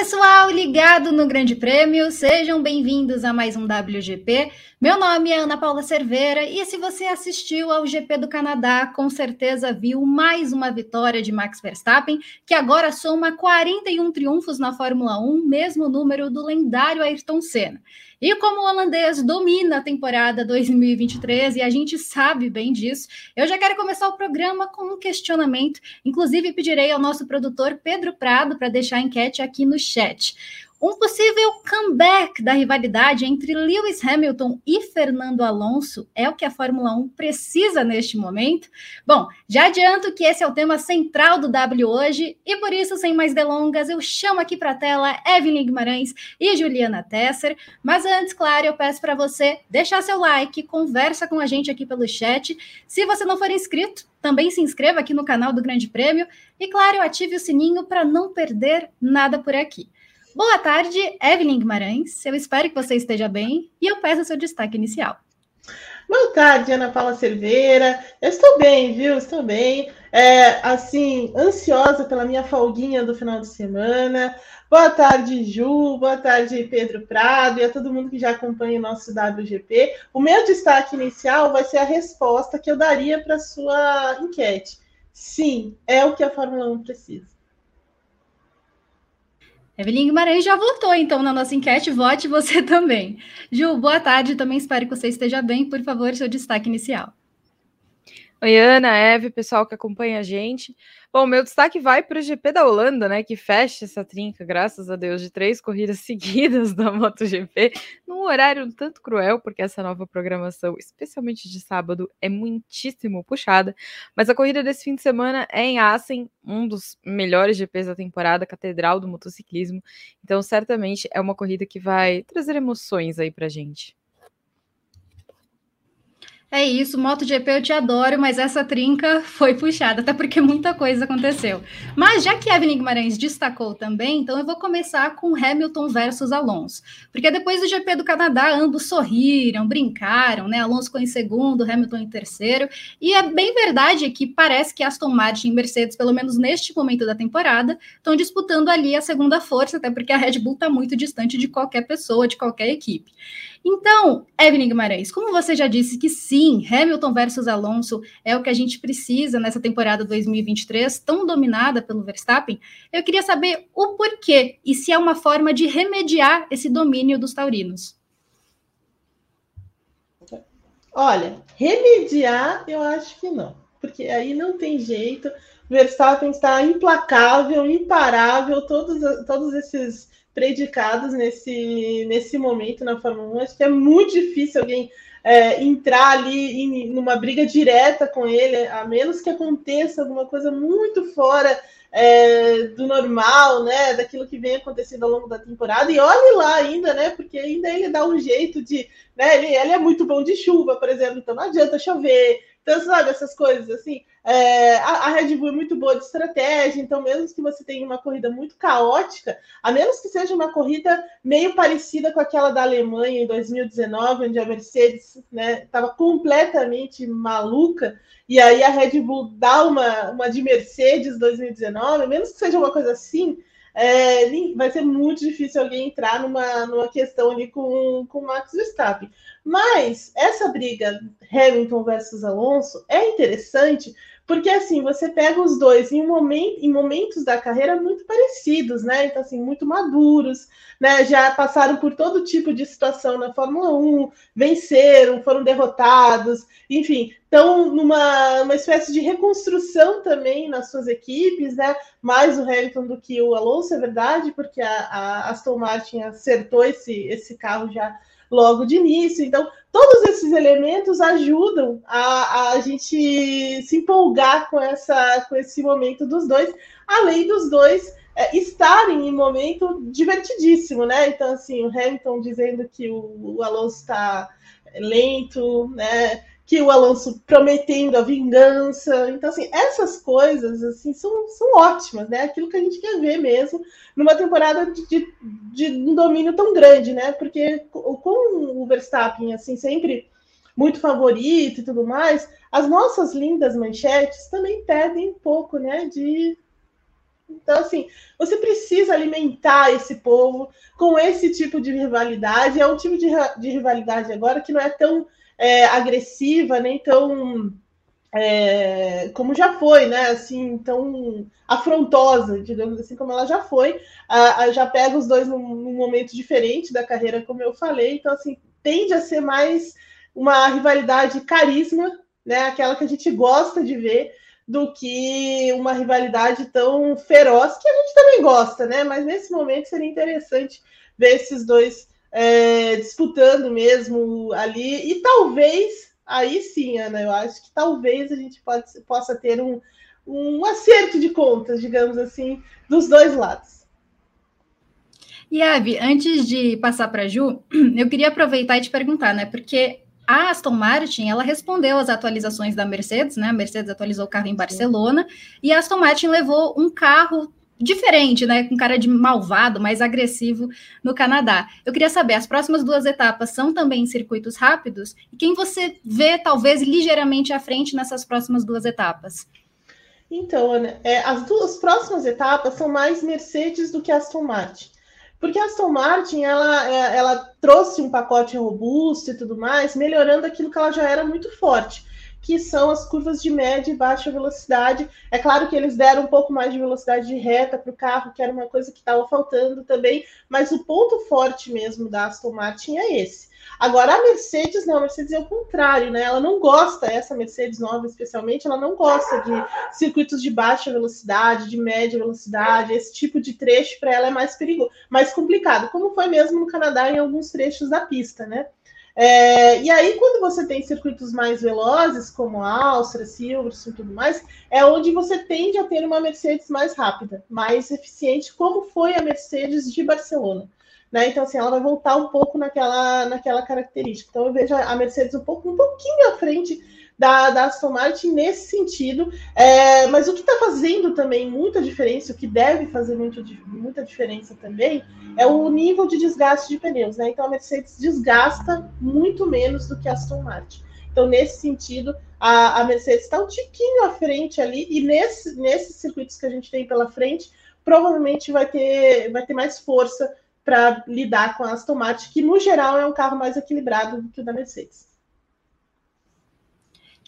Pessoal, ligado no Grande Prêmio, sejam bem-vindos a mais um WGP. Meu nome é Ana Paula Cerveira e se você assistiu ao GP do Canadá, com certeza viu mais uma vitória de Max Verstappen, que agora soma 41 triunfos na Fórmula 1, mesmo número do lendário Ayrton Senna. E como o holandês domina a temporada 2023 e a gente sabe bem disso, eu já quero começar o programa com um questionamento. Inclusive, pedirei ao nosso produtor Pedro Prado para deixar a enquete aqui no chat. Um possível comeback da rivalidade entre Lewis Hamilton e Fernando Alonso é o que a Fórmula 1 precisa neste momento? Bom, já adianto que esse é o tema central do W hoje e por isso, sem mais delongas, eu chamo aqui para a tela Evelyn Guimarães e Juliana Tesser. Mas antes, claro, eu peço para você deixar seu like, conversa com a gente aqui pelo chat. Se você não for inscrito, também se inscreva aqui no canal do Grande Prêmio e, claro, ative o sininho para não perder nada por aqui. Boa tarde, Evelyn Guimarães. Eu espero que você esteja bem e eu peço seu destaque inicial. Boa tarde, Ana Paula Cerveira. Eu estou bem, viu? Estou bem. É, assim, ansiosa pela minha folguinha do final de semana. Boa tarde, Ju. Boa tarde, Pedro Prado e a todo mundo que já acompanha o nosso WGP. O meu destaque inicial vai ser a resposta que eu daria para a sua enquete. Sim, é o que a Fórmula 1 precisa. Evelyn Guimarães já votou, então, na nossa enquete. Vote você também. Ju, boa tarde. Também espero que você esteja bem. Por favor, seu destaque inicial. Oi, Ana, Eve, pessoal que acompanha a gente. Bom, meu destaque vai para o GP da Holanda, né? Que fecha essa trinca, graças a Deus, de três corridas seguidas da MotoGP, num horário um tanto cruel, porque essa nova programação, especialmente de sábado, é muitíssimo puxada. Mas a corrida desse fim de semana é em Assen, um dos melhores GPs da temporada, catedral do motociclismo. Então, certamente é uma corrida que vai trazer emoções aí para gente. É isso, MotoGP eu te adoro, mas essa trinca foi puxada, até porque muita coisa aconteceu. Mas já que Evelyn Guimarães destacou também, então eu vou começar com Hamilton versus Alonso. Porque depois do GP do Canadá, ambos sorriram, brincaram, né? Alonso ficou em segundo, Hamilton em terceiro. E é bem verdade que parece que Aston Martin e Mercedes, pelo menos neste momento da temporada, estão disputando ali a segunda força, até porque a Red Bull está muito distante de qualquer pessoa, de qualquer equipe. Então, Evelyn Guimarães, como você já disse que sim, Hamilton versus Alonso é o que a gente precisa nessa temporada 2023, tão dominada pelo Verstappen, eu queria saber o porquê e se é uma forma de remediar esse domínio dos taurinos. Olha, remediar eu acho que não, porque aí não tem jeito. Verstappen está implacável, imparável, todos, todos esses predicados nesse, nesse momento na Fórmula 1. Acho que é muito difícil alguém é, entrar ali em numa briga direta com ele, a menos que aconteça alguma coisa muito fora é, do normal, né? Daquilo que vem acontecendo ao longo da temporada. E olhe lá ainda, né? Porque ainda ele dá um jeito de. Né, ele, ele é muito bom de chuva, por exemplo, então não adianta chover. Então, sabe, essas coisas assim. É, a, Red Bull é muito boa de estratégia, então, mesmo que você tenha uma corrida muito caótica, a menos que seja uma corrida meio parecida com aquela da Alemanha em 2019, onde a Mercedes estava né, completamente maluca, e aí a Red Bull dá uma, uma de Mercedes 2019, menos que seja uma coisa assim, é, vai ser muito difícil alguém entrar numa, numa questão ali com, com Max Verstappen. Mas essa briga Hamilton versus Alonso é interessante porque assim, você pega os dois em, um momento, em momentos da carreira muito parecidos, né? Então, assim, muito maduros, né? Já passaram por todo tipo de situação na Fórmula 1, venceram, foram derrotados, enfim, estão numa uma espécie de reconstrução também nas suas equipes, né? Mais o Hamilton do que o Alonso, é verdade, porque a, a Aston Martin acertou esse, esse carro já logo de início. Então, todos esses elementos ajudam a, a gente se empolgar com, essa, com esse momento dos dois, além dos dois é, estarem em momento divertidíssimo, né? Então, assim, o Hamilton dizendo que o, o Alonso está lento, né? Que o Alonso prometendo a vingança. Então, assim, essas coisas assim são, são ótimas, né? Aquilo que a gente quer ver mesmo numa temporada de, de, de um domínio tão grande, né? Porque com o Verstappen, assim, sempre muito favorito e tudo mais, as nossas lindas manchetes também perdem um pouco, né? De Então, assim, você precisa alimentar esse povo com esse tipo de rivalidade. É um tipo de, de rivalidade agora que não é tão é, agressiva, nem tão é, como já foi, né? Assim, tão afrontosa, digamos assim, como ela já foi. A, a já pega os dois num, num, momento diferente da carreira, como eu falei. Então, assim, tende a ser mais uma rivalidade carisma, né? Aquela que a gente gosta de ver, do que uma rivalidade tão feroz que a gente também gosta, né? Mas nesse momento seria interessante ver esses dois é, disputando mesmo ali e talvez aí sim, Ana, eu acho que talvez a gente pode, possa ter um, um acerto de contas, digamos assim, dos dois lados. E Ave, antes de passar para a Ju, eu queria aproveitar e te perguntar, né? Porque a Aston Martin, ela respondeu às atualizações da Mercedes, né? A Mercedes atualizou o carro em Barcelona e a Aston Martin levou um carro diferente, né? Com cara de malvado, mais agressivo no Canadá. Eu queria saber, as próximas duas etapas são também circuitos rápidos? E quem você vê, talvez, ligeiramente à frente nessas próximas duas etapas? Então, Ana, é, as duas próximas etapas são mais Mercedes do que Aston Martin. Porque a Aston Martin, ela, é, ela trouxe um pacote robusto e tudo mais, melhorando aquilo que ela já era muito forte que são as curvas de média e baixa velocidade. É claro que eles deram um pouco mais de velocidade de reta para o carro, que era uma coisa que estava faltando também, mas o ponto forte mesmo da Aston Martin é esse. Agora, a Mercedes, não, a Mercedes é o contrário, né? Ela não gosta, essa Mercedes nova especialmente, ela não gosta de circuitos de baixa velocidade, de média velocidade, esse tipo de trecho para ela é mais perigoso, mais complicado, como foi mesmo no Canadá em alguns trechos da pista, né? É, e aí, quando você tem circuitos mais velozes, como Áustria, Silverstone e tudo mais, é onde você tende a ter uma Mercedes mais rápida, mais eficiente, como foi a Mercedes de Barcelona. Né? Então, assim, ela vai voltar um pouco naquela, naquela característica. Então, eu vejo a Mercedes um, pouco, um pouquinho à frente da, da Aston Martin nesse sentido. É, mas o que está fazendo também muita diferença, o que deve fazer muito, muita diferença também, é o nível de desgaste de pneus. Né? Então a Mercedes desgasta muito menos do que a Aston Martin. Então, nesse sentido, a, a Mercedes está um tiquinho à frente ali, e nesse, nesses circuitos que a gente tem pela frente, provavelmente vai ter, vai ter mais força para lidar com a Aston Martin, que no geral é um carro mais equilibrado do que o da Mercedes.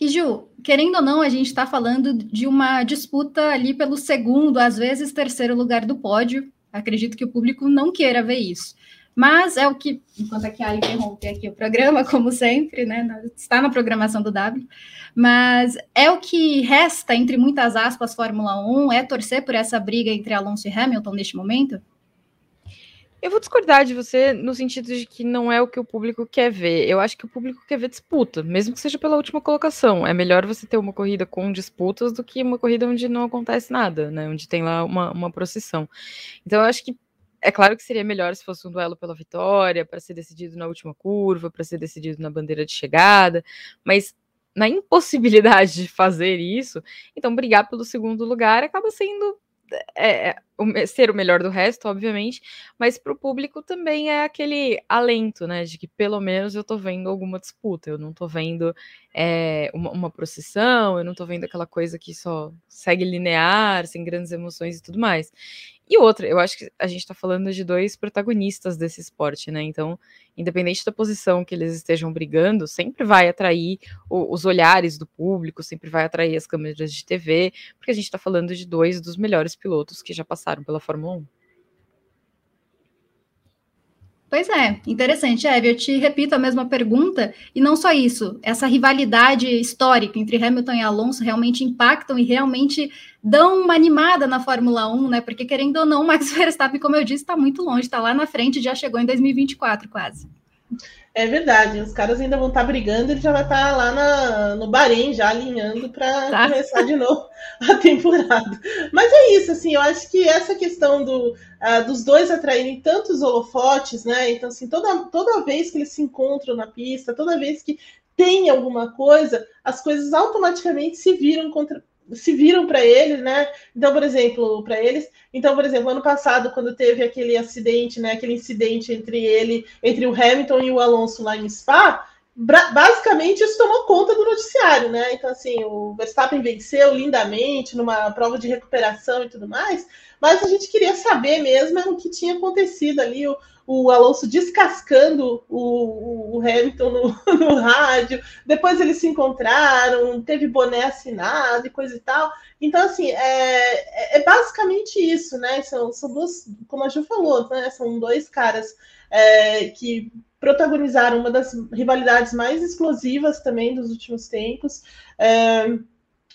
E Ju, querendo ou não, a gente está falando de uma disputa ali pelo segundo, às vezes terceiro lugar do pódio. Acredito que o público não queira ver isso. Mas é o que, enquanto aqui a interrompe aqui o programa, como sempre, né? Está na programação do W, mas é o que resta, entre muitas aspas, Fórmula 1, é torcer por essa briga entre Alonso e Hamilton neste momento? Eu vou discordar de você no sentido de que não é o que o público quer ver. Eu acho que o público quer ver disputa, mesmo que seja pela última colocação. É melhor você ter uma corrida com disputas do que uma corrida onde não acontece nada, né? Onde tem lá uma, uma procissão. Então eu acho que é claro que seria melhor se fosse um duelo pela vitória, para ser decidido na última curva, para ser decidido na bandeira de chegada, mas na impossibilidade de fazer isso, então brigar pelo segundo lugar acaba sendo é, ser o melhor do resto, obviamente, mas para o público também é aquele alento, né, de que pelo menos eu estou vendo alguma disputa, eu não estou vendo é, uma, uma, procissão, eu não estou vendo aquela coisa que só segue linear, sem grandes emoções e tudo mais. E outra, eu acho que a gente está falando de dois protagonistas desse esporte, né? Então, independente da posição que eles estejam brigando, sempre vai atrair o, os olhares do público, sempre vai atrair as câmeras de TV, porque a gente está falando de dois dos melhores pilotos que já passaram pela Fórmula 1. Pois é, interessante, Eve. Eu te repito a mesma pergunta, e não só isso, essa rivalidade histórica entre Hamilton e Alonso realmente impactam e realmente dão uma animada na Fórmula 1, né? Porque, querendo ou não, Max Verstappen, como eu disse, está muito longe, está lá na frente, já chegou em 2024 quase. É verdade, os caras ainda vão estar tá brigando, ele já vai estar tá lá na, no Bahrein, já alinhando para tá. começar de novo a temporada. Mas é isso, assim, eu acho que essa questão do, uh, dos dois atraírem tantos holofotes, né? Então, assim, toda, toda vez que eles se encontram na pista, toda vez que tem alguma coisa, as coisas automaticamente se viram contra, se viram para eles, né? Então, por exemplo, para eles. Então, por exemplo, ano passado, quando teve aquele acidente, né? Aquele incidente entre ele, entre o Hamilton e o Alonso lá em Spa, basicamente isso tomou conta do noticiário, né? Então, assim, o Verstappen venceu lindamente numa prova de recuperação e tudo mais, mas a gente queria saber mesmo o que tinha acontecido ali, o, o Alonso descascando o, o Hamilton no, no, rádio, depois eles se encontraram, teve boné assinado e coisa e tal. Então, assim, é, é, é basicamente isso, né? São, são duas, como a Ju falou, né? São dois caras é, que protagonizaram uma das rivalidades mais explosivas também dos últimos tempos. É,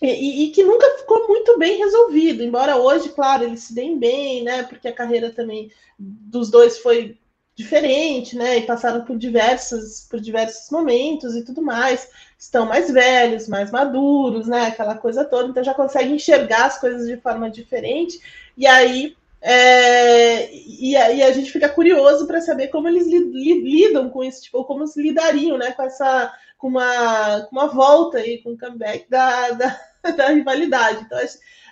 e, e, que nunca ficou muito bem resolvido, embora hoje, claro, eles se deem bem, né? Porque a carreira também dos dois foi diferente, né? E passaram por diversos, por diversos momentos e tudo mais. Estão mais velhos, mais maduros, né? Aquela coisa toda, então já conseguem enxergar as coisas de forma diferente. E aí é, e, e, a gente fica curioso para saber como eles li, li, lidam com isso, tipo, como se lidariam né, com essa com uma, com uma volta aí, com o comeback da, da, da rivalidade. Então,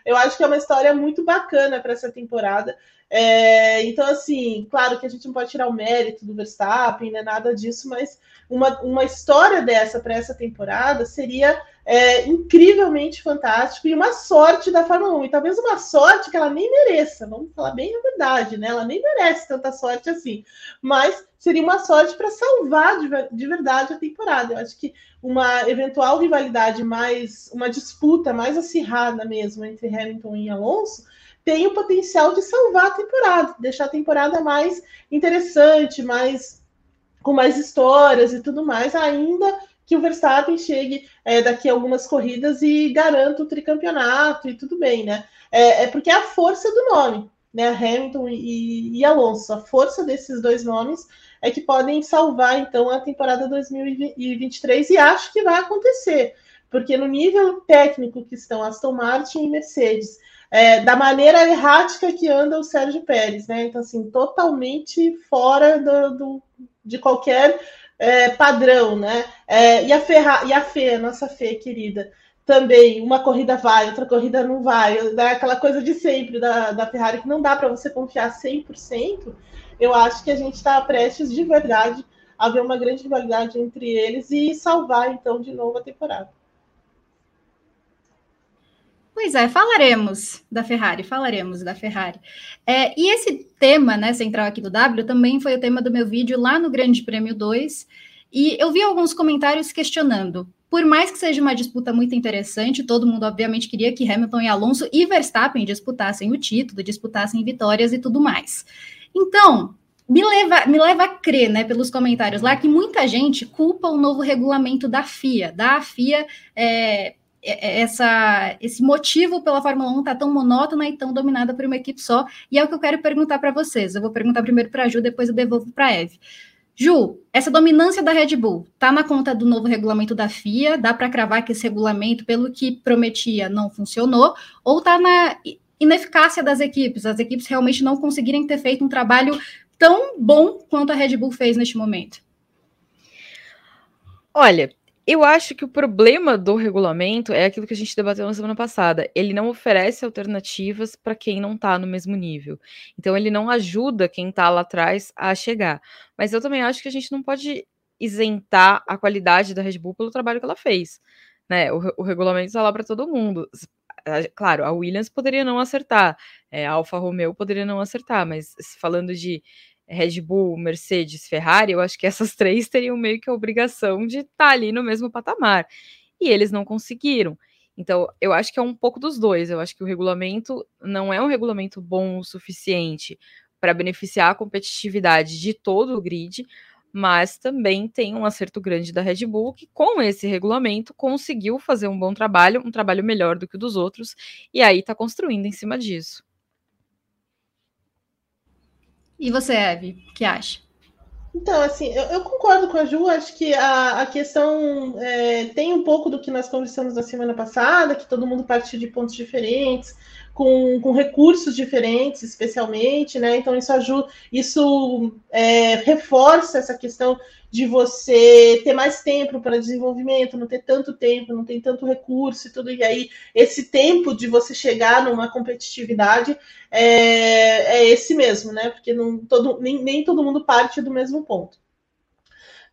eu acho que é uma história muito bacana para essa temporada. É, então, assim, claro que a gente não pode tirar o mérito do Verstappen, né, nada disso, mas uma, uma história dessa para essa temporada seria é, incrivelmente fantástico e uma sorte da Fórmula 1. E talvez uma sorte que ela nem mereça, vamos falar bem a verdade, né? Ela nem merece tanta sorte assim. Mas seria uma sorte para salvar de, de, verdade a temporada. Eu acho que uma eventual rivalidade mais, uma disputa mais acirrada mesmo entre Hamilton e Alonso tem o potencial de salvar a temporada, deixar a temporada mais interessante, mais com mais histórias e tudo mais, ainda que o Verstappen chegue é, daqui a algumas corridas e garanta o tricampeonato e tudo bem, né? É, é porque é a força do nome, né? Hamilton e, e, Alonso, a força desses dois nomes é que podem salvar então a temporada 2023 e acho que vai acontecer, porque no nível técnico que estão Aston Martin e Mercedes, é, da maneira errática que anda o Sérgio Pérez, né? Então, assim, totalmente fora do, do de qualquer é, padrão, né? É, e a Ferra, e a Fê, nossa Fê querida, também uma corrida vai, outra corrida não vai, né? aquela coisa de sempre da, da Ferrari que não dá para você confiar 100%. Eu acho que a gente está prestes de verdade a ver uma grande rivalidade entre eles e salvar então de novo a temporada. Pois é, falaremos da Ferrari, falaremos da Ferrari. É, e esse tema, né, central aqui do W, também foi o tema do meu vídeo lá no Grande Prêmio 2. E eu vi alguns comentários questionando. Por mais que seja uma disputa muito interessante, todo mundo obviamente queria que Hamilton e Alonso e Verstappen disputassem o título, disputassem vitórias e tudo mais. Então, me leva, me leva a crer, né, pelos comentários lá, que muita gente culpa o novo regulamento da FIA, da FIA é, essa, esse motivo pela Fórmula 1 tá tão monótona e tão dominada por uma equipe só. E é o que eu quero perguntar para vocês. Eu vou perguntar primeiro para a Ju, depois eu devolvo para a Eve. Ju, essa dominância da Red Bull tá na conta do novo regulamento da FIA? Dá para cravar que esse regulamento, pelo que prometia, não funcionou? Ou tá na ineficácia das equipes? As equipes realmente não conseguirem ter feito um trabalho tão bom quanto a Red Bull fez neste momento? Olha, eu acho que o problema do regulamento é aquilo que a gente debateu na semana passada. Ele não oferece alternativas para quem não está no mesmo nível. Então, ele não ajuda quem está lá atrás a chegar. Mas eu também acho que a gente não pode isentar a qualidade da Red Bull pelo trabalho que ela fez. Né? O, o regulamento está lá para todo mundo. Claro, a Williams poderia não acertar, é, a Alfa Romeo poderia não acertar, mas falando de Red Bull, Mercedes, Ferrari, eu acho que essas três teriam meio que a obrigação de estar tá ali no mesmo patamar. E eles não conseguiram. Então, eu acho que é um pouco dos dois. Eu acho que o regulamento não é um regulamento bom o suficiente para beneficiar a competitividade de todo o grid, mas também tem um acerto grande da Red Bull que, com esse regulamento, conseguiu fazer um bom trabalho, um trabalho melhor do que o dos outros, e aí está construindo em cima disso. E você, Eve, o que acha? Então, assim, eu, eu, concordo com a Ju, acho que a, a questão é, tem um pouco do que nós conversamos na semana passada, que todo mundo partiu de pontos diferentes, com, com recursos diferentes, especialmente, né? Então, isso ajuda, isso é, reforça essa questão de você ter mais tempo para desenvolvimento, não ter tanto tempo, não ter tanto recurso e tudo, e aí esse tempo de você chegar numa competitividade é, é esse mesmo, né? Porque não, todo, nem, nem todo mundo parte do mesmo ponto.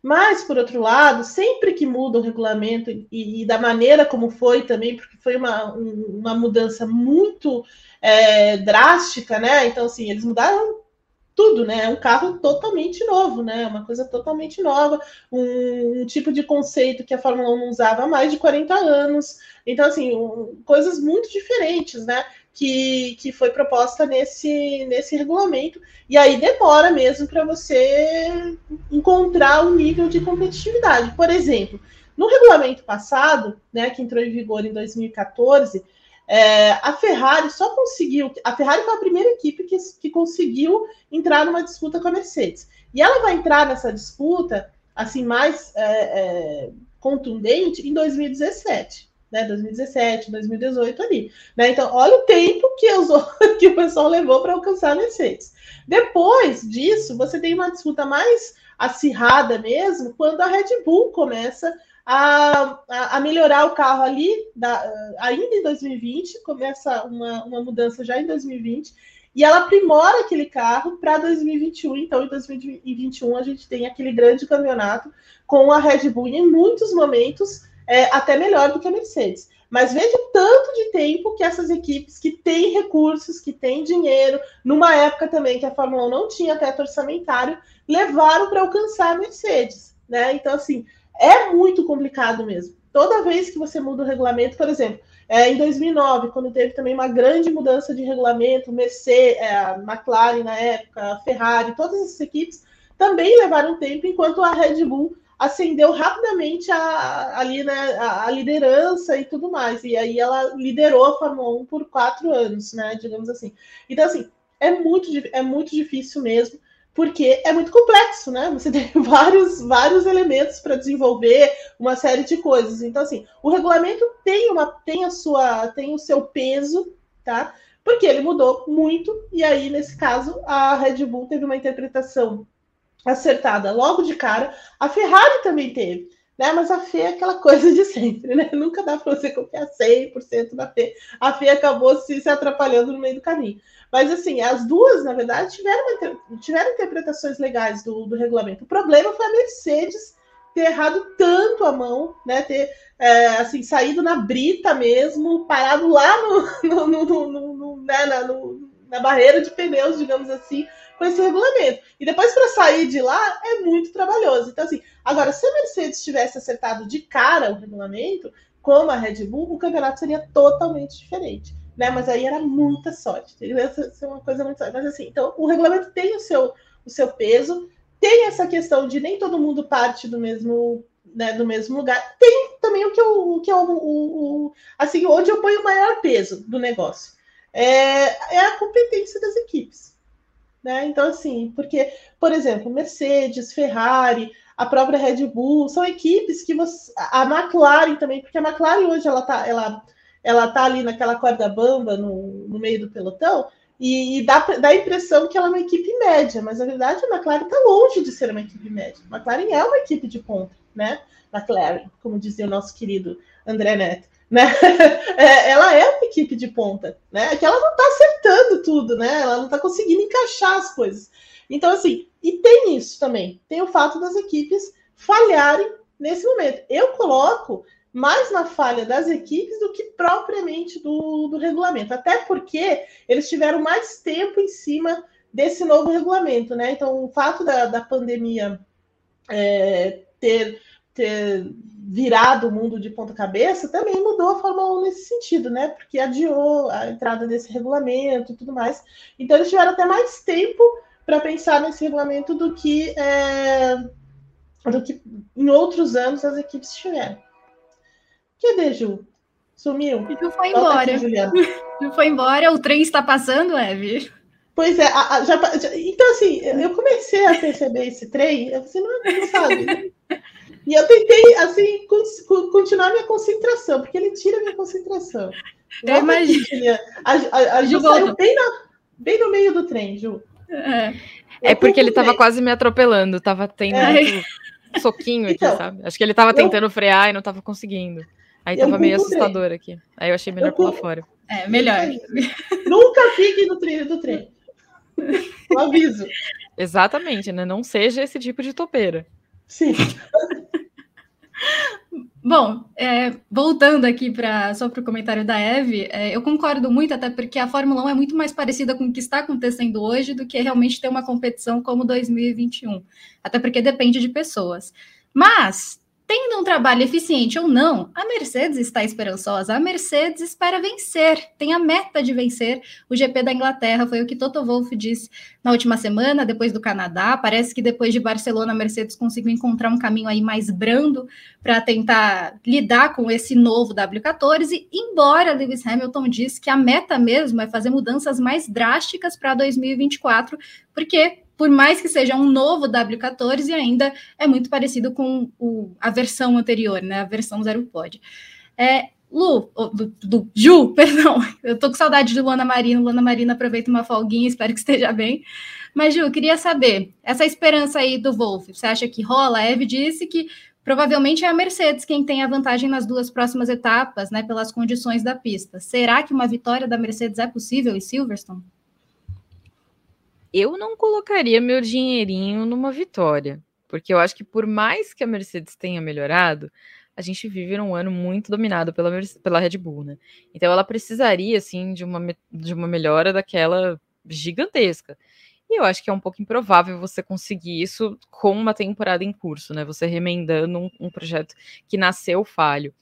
Mas, por outro lado, sempre que muda o regulamento, e, e da maneira como foi também, porque foi uma, uma mudança muito é, drástica, né? Então, assim, eles mudaram tudo, né? É um carro totalmente novo, né? Uma coisa totalmente nova, um, um, tipo de conceito que a Fórmula 1 não usava há mais de 40 anos. Então, assim, um, coisas muito diferentes, né? Que, que foi proposta nesse, nesse regulamento. E aí demora mesmo para você encontrar um nível de competitividade. Por exemplo, no regulamento passado, né, que entrou em vigor em 2014, é, a Ferrari só conseguiu. A Ferrari foi a primeira equipe que, que conseguiu entrar numa disputa com a Mercedes. E ela vai entrar nessa disputa assim mais é, é, contundente em 2017. Né, 2017, 2018 ali. Né? Então, olha o tempo que, usou, que o pessoal levou para alcançar a Mercedes. Depois disso, você tem uma disputa mais acirrada mesmo quando a Red Bull começa a, a, melhorar o carro ali, da, ainda em 2020, começa uma, uma mudança já em 2020, e ela aprimora aquele carro para 2021. Então, em 2021, a gente tem aquele grande campeonato com a Red Bull em muitos momentos é, até melhor do que a Mercedes. Mas veja o tanto de tempo que essas equipes que têm recursos, que têm dinheiro, numa época também que a Fórmula 1 não tinha teto orçamentário, levaram para alcançar a Mercedes. Né? Então, assim, é muito complicado mesmo. Toda vez que você muda o regulamento, por exemplo, é, em 2009, quando teve também uma grande mudança de regulamento, Mercedes, é, McLaren na época, Ferrari, todas essas equipes também levaram tempo, enquanto a Red Bull ascendeu rapidamente a, ali, né, a, a, liderança e tudo mais. E aí ela liderou a Fórmula 1 por quatro anos, né? Digamos assim. Então, assim, é muito, é muito difícil mesmo porque é muito complexo, né? Você tem vários, vários elementos para desenvolver uma série de coisas. Então, assim, o regulamento tem uma tem a sua tem o seu peso, tá? Porque ele mudou muito, e aí, nesse caso, a Red Bull teve uma interpretação acertada logo de cara. A Ferrari também teve, né? Mas a Fê é aquela coisa de sempre, né? Nunca dá para você confiar 100% na Fê. A Fê acabou se, se atrapalhando no meio do caminho. Mas, assim, as duas, na verdade, tiveram, tiveram interpretações legais do, do regulamento. O problema foi a Mercedes ter errado tanto a mão, né? Ter é, assim, saído na brita mesmo, parado lá no, no, no, no né? na, na barreira de pneus, digamos assim, com esse regulamento. E depois, para sair de lá, é muito trabalhoso. Então, assim, agora, se a Mercedes tivesse acertado de cara o regulamento, como a Red Bull, o campeonato seria totalmente diferente né? Mas aí era muita sorte. Essa é uma coisa muito sorte. Mas assim, então o regulamento tem o seu, o seu peso, tem essa questão de nem todo mundo parte do mesmo, né, do mesmo lugar. Tem também o que, eu, o que é o, o, assim, onde eu ponho o maior peso do negócio. É, é a competência das equipes. Né? Então, assim, porque, por exemplo, Mercedes, Ferrari, a própria Red Bull, são equipes que você. A McLaren também, porque a McLaren hoje ela tá, ela ela tá ali naquela corda bamba no, no meio do pelotão e, e dá, dá a impressão que ela é uma equipe média, mas na verdade a McLaren está longe de ser uma equipe média. A McLaren é uma equipe de ponta, né? McLaren, como dizia o nosso querido André Neto. Né? É, ela é uma equipe de ponta, né? É que ela não está acertando tudo, né? Ela não está conseguindo encaixar as coisas. Então, assim, e tem isso também. Tem o fato das equipes falharem nesse momento. Eu coloco mais na falha das equipes do que propriamente do, do regulamento. Até porque eles tiveram mais tempo em cima desse novo regulamento, né? Então, o fato da, da pandemia é, ter, ter virado o mundo de ponta cabeça também mudou a Fórmula 1 nesse sentido, né? Porque adiou a entrada desse regulamento e tudo mais. Então, eles tiveram até mais tempo para pensar nesse regulamento do que, é, do que em outros anos as equipes tiveram. Cadê Ju? Sumiu? Ju foi embora. Aqui, Ju foi embora, o trem está passando, Eve. Pois é, a, a, já, já, então assim, eu comecei a perceber esse trem, você não, não sabe. e eu tentei, assim, con, continuar minha concentração, porque ele tira minha concentração. Eu imagino. A, a, a Ju saiu bem, na, bem no meio do trem, Ju. É, é porque ele estava quase me atropelando, tava tendo é. um soquinho aqui, então, sabe? Acho que ele estava tentando eu... frear e não estava conseguindo. Aí tava meio assustador aqui. Aí eu achei melhor eu pular fora. É, melhor. Nunca fique no trilho do trem. Um aviso. Exatamente, né? Não seja esse tipo de topeira. Sim. Bom, é, voltando aqui para só para o comentário da Eve, é, eu concordo muito, até porque a Fórmula 1 é muito mais parecida com o que está acontecendo hoje do que realmente ter uma competição como 2021. Até porque depende de pessoas. Mas Tendo um trabalho eficiente ou não, a Mercedes está esperançosa. A Mercedes espera vencer, tem a meta de vencer. O GP da Inglaterra foi o que Toto Wolff disse na última semana, depois do Canadá. Parece que depois de Barcelona, a Mercedes conseguiu encontrar um caminho aí mais brando para tentar lidar com esse novo W14. Embora Lewis Hamilton disse que a meta mesmo é fazer mudanças mais drásticas para 2024, porque por mais que seja um novo W14, ainda é muito parecido com o, a versão anterior, né? A versão zero pod. É, Lu, do, do, Ju, perdão, eu tô com saudade de Luana Marina. Luana Marina aproveita uma folguinha, espero que esteja bem. Mas, Ju, queria saber, essa esperança aí do Wolf, você acha que rola? A Eve disse que provavelmente é a Mercedes quem tem a vantagem nas duas próximas etapas, né, pelas condições da pista. Será que uma vitória da Mercedes é possível em Silverstone? Eu não colocaria meu dinheirinho numa vitória, porque eu acho que por mais que a Mercedes tenha melhorado, a gente vive num ano muito dominado pela, pela Red Bull, né? Então ela precisaria, assim, de uma, de uma melhora daquela gigantesca. E eu acho que é um pouco improvável você conseguir isso com uma temporada em curso, né? Você remendando um, um projeto que nasceu falho.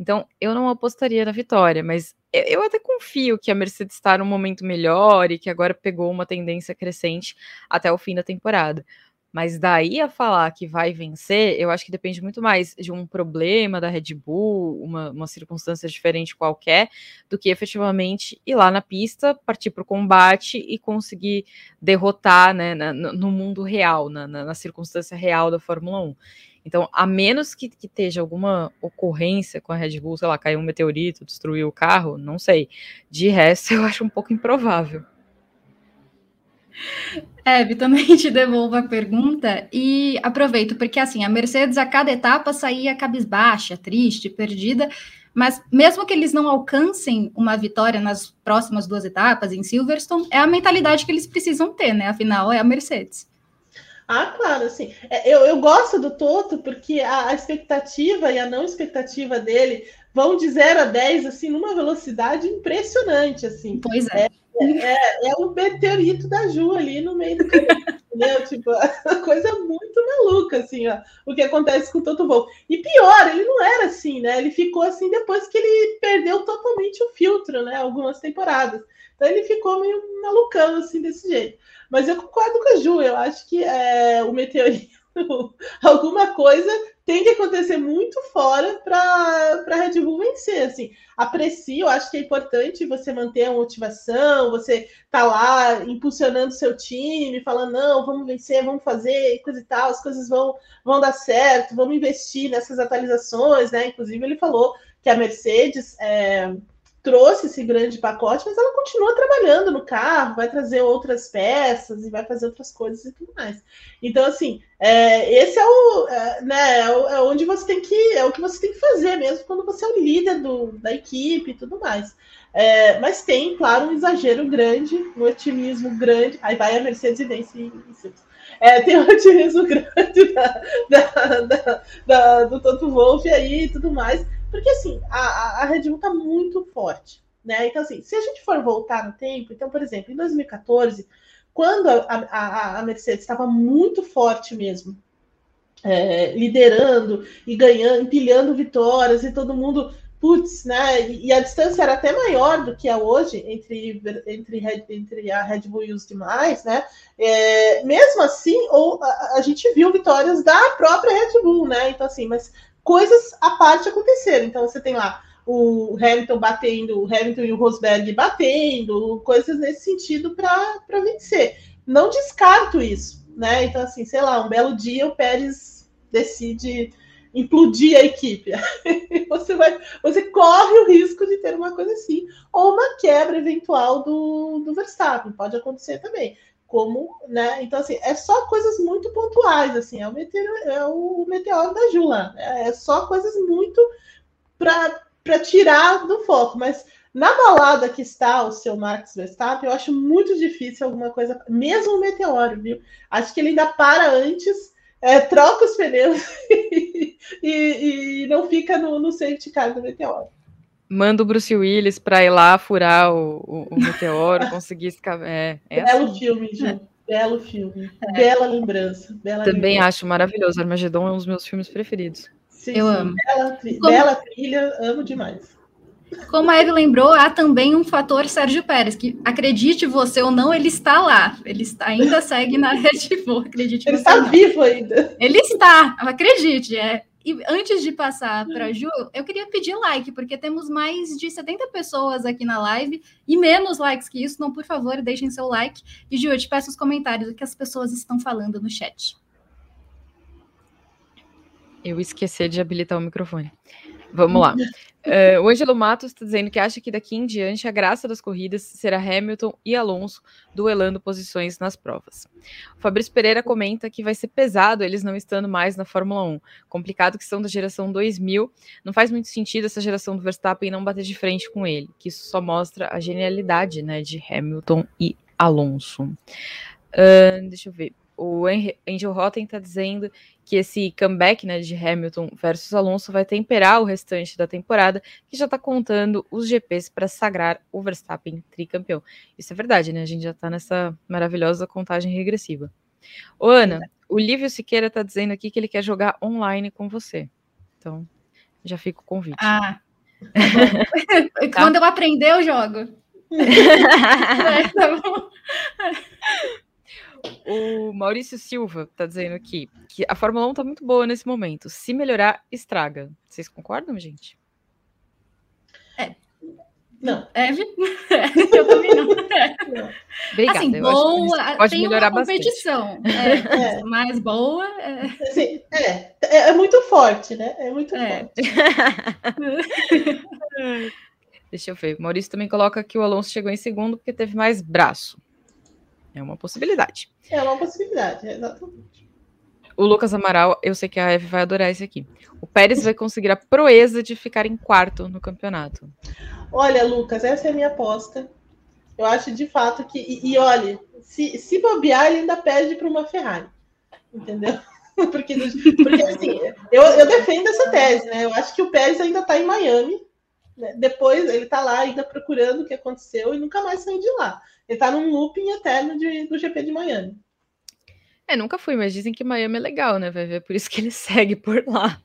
Então, eu não apostaria na vitória, mas eu até confio que a Mercedes está num momento melhor e que agora pegou uma tendência crescente até o fim da temporada. Mas daí a falar que vai vencer, eu acho que depende muito mais de um problema da Red Bull, uma, uma circunstância diferente qualquer, do que efetivamente ir lá na pista, partir para o combate e conseguir derrotar né, na, no mundo real, na, na, na circunstância real da Fórmula 1. Então, a menos que, que esteja alguma ocorrência com a Red Bull, sei lá, caiu um meteorito, destruiu o carro, não sei. De resto, eu acho um pouco improvável. É, também te devolvo a pergunta e aproveito, porque assim, a Mercedes a cada etapa saía cabisbaixa, triste, perdida, mas mesmo que eles não alcancem uma vitória nas próximas duas etapas em Silverstone, é a mentalidade que eles precisam ter, né? Afinal, é a Mercedes. Ah, claro, assim. É, eu, eu gosto do Toto porque a, a, expectativa e a não expectativa dele vão de 0 a 10, assim, numa velocidade impressionante, assim. Pois é. É, é, é o meteorito da Ju ali no meio do caminho, entendeu? Tipo, coisa muito maluca, assim, ó, o que acontece com o Toto Wolff. E pior, ele não era assim, né? Ele ficou assim depois que ele perdeu totalmente o filtro, né? Algumas temporadas. Então ele ficou meio malucão, assim, desse jeito. Mas eu concordo com a Ju, eu acho que é, o meteorito, alguma coisa tem que acontecer muito fora para a Red Bull vencer. Assim, aprecio, acho que é importante você manter a motivação, você tá lá impulsionando seu time, falando, não, vamos vencer, vamos fazer, coisa e tal, as coisas vão, vão dar certo, vamos investir nessas atualizações, né? Inclusive, ele falou que a Mercedes. É, trouxe esse grande pacote, mas ela continua trabalhando no carro, vai trazer outras peças e vai fazer outras coisas e tudo mais. Então, assim, é, esse é o, é, né, é, é onde você tem que, é o que você tem que fazer mesmo quando você é o líder do, da equipe e tudo mais. É, mas tem, claro, um exagero grande, um otimismo grande. Aí vai a Mercedes e vence é, tem um otimismo grande da, da, da, do Toto Wolff aí e tudo mais. Porque assim, a, a Red Bull tá muito forte, né? Então, assim, se a gente for voltar no tempo, então, por exemplo, em 2014, quando a, a, a Mercedes estava muito forte mesmo, é, liderando e ganhando, empilhando vitórias e todo mundo, putz, né? E, a distância era até maior do que é hoje entre, entre, entre a Red Bull e os demais, né? É, mesmo assim, ou, a, a, gente viu vitórias da própria Red Bull, né? Então, assim, mas coisas à parte aconteceram. Então você tem lá o Hamilton batendo, o Hamilton e o Rosberg batendo, coisas nesse sentido para vencer. Não descarto isso, né? Então, assim, sei lá, um belo dia o Pérez decide implodir a equipe. você vai, você corre o risco de ter uma coisa assim, ou uma quebra eventual do, do Verstappen, pode acontecer também como, né? Então, assim, é só coisas muito pontuais, assim, é o meteoro, é o meteoro da Jula, é só coisas muito para tirar do foco, mas na balada que está o seu Max Verstappen, eu acho muito difícil alguma coisa, mesmo o meteoro, viu? Acho que ele ainda para antes é, troca os pneus e, e, não fica no, no safety car do meteoro. Manda o Bruce Willis para ir lá furar o, o, o meteoro, conseguir escavar. É, é Belo assim. filme, Ju. Belo filme. É. Bela lembrança. Bela Também lembrança. acho maravilhoso. Armagedon é um dos meus filmes preferidos. Sim, eu sim. amo. Bela, bela trilha, amo demais. Como a Eve lembrou, há também um fator Sérgio Pérez, que acredite você ou não, ele está lá. Ele está, ainda segue na Red Bull, acredite Ele está vivo ainda. Ele está, acredite. É. E antes de passar para a Ju, eu queria pedir like, porque temos mais de 70 pessoas aqui na live e menos likes que isso. Então, por favor, deixem seu like. E, Ju, eu te peço os comentários do que as pessoas estão falando no chat. Eu esqueci de habilitar o microfone. Vamos lá. Uh, o Angelo Matos está dizendo que acha que daqui em diante a graça das corridas será Hamilton e Alonso duelando posições nas provas. O Fabrício Pereira comenta que vai ser pesado eles não estando mais na Fórmula 1. Complicado que são da geração 2000. Não faz muito sentido essa geração do Verstappen não bater de frente com ele, que isso só mostra a genialidade né, de Hamilton e Alonso. Uh, deixa eu ver o Angel Rotten está dizendo que esse comeback né, de Hamilton versus Alonso vai temperar o restante da temporada, que já está contando os GPs para sagrar o Verstappen tricampeão. Isso é verdade, né? A gente já está nessa maravilhosa contagem regressiva. Ô, Ana, o Lívio Siqueira está dizendo aqui que ele quer jogar online com você. Então, já fica o convite. Ah, tá Quando eu aprender, eu jogo. é, tá bom. O Maurício Silva está dizendo aqui que a Fórmula 1 está muito boa nesse momento. Se melhorar, estraga. Vocês concordam, gente? É. Não. É, eu também não. Obrigada. Assim, boa, pode tem melhorar uma competição. É, é. Mais boa. É. Assim, é, é, é, muito forte, né? É muito é. forte. Deixa eu ver. O Maurício também coloca que o Alonso chegou em segundo porque teve mais braço. É uma possibilidade. É uma possibilidade, exatamente. O Lucas Amaral, eu sei que a Eve vai adorar esse aqui. O Pérez vai conseguir a proeza de ficar em quarto no campeonato. Olha, Lucas, essa é a minha aposta. Eu acho de fato que. E, e olha, se, se bobear, ele ainda perde para uma Ferrari. Entendeu? Porque, porque assim, eu, eu defendo essa tese, né? Eu acho que o Pérez ainda está em Miami. Né? Depois ele está lá ainda procurando o que aconteceu e nunca mais saiu de lá. Ele tá num looping eterno de, do GP de Miami. É, nunca fui, mas dizem que Miami é legal, né? Vai ver por isso que ele segue por lá.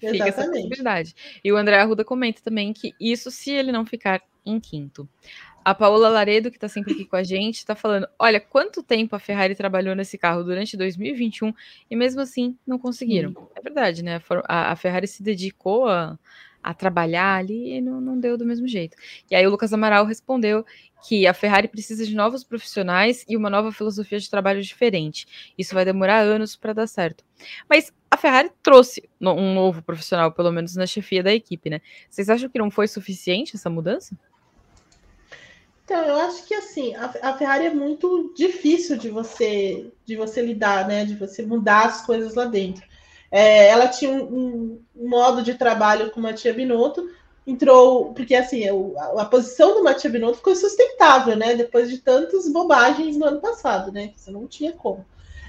Exatamente. Fica essa possibilidade. E o André Arruda comenta também que isso se ele não ficar em quinto. A Paola Laredo, que está sempre aqui com a gente, está falando: olha, quanto tempo a Ferrari trabalhou nesse carro durante 2021 e mesmo assim não conseguiram. É verdade, né? A, a Ferrari se dedicou a, a trabalhar ali e não, não deu do mesmo jeito. E aí o Lucas Amaral respondeu que a Ferrari precisa de novos profissionais e uma nova filosofia de trabalho diferente. Isso vai demorar anos para dar certo. Mas a Ferrari trouxe um novo profissional, pelo menos na chefia da equipe, né? Vocês acham que não foi suficiente essa mudança? Então, eu acho que assim, a, a Ferrari é muito difícil de você de você lidar, né? De você mudar as coisas lá dentro. É, ela tinha um, um, modo de trabalho com a Tia Binotto, entrou, porque assim, a, a, posição do Matia Binotto ficou sustentável, né? Depois de tantas bobagens no ano passado, né? Você não tinha como.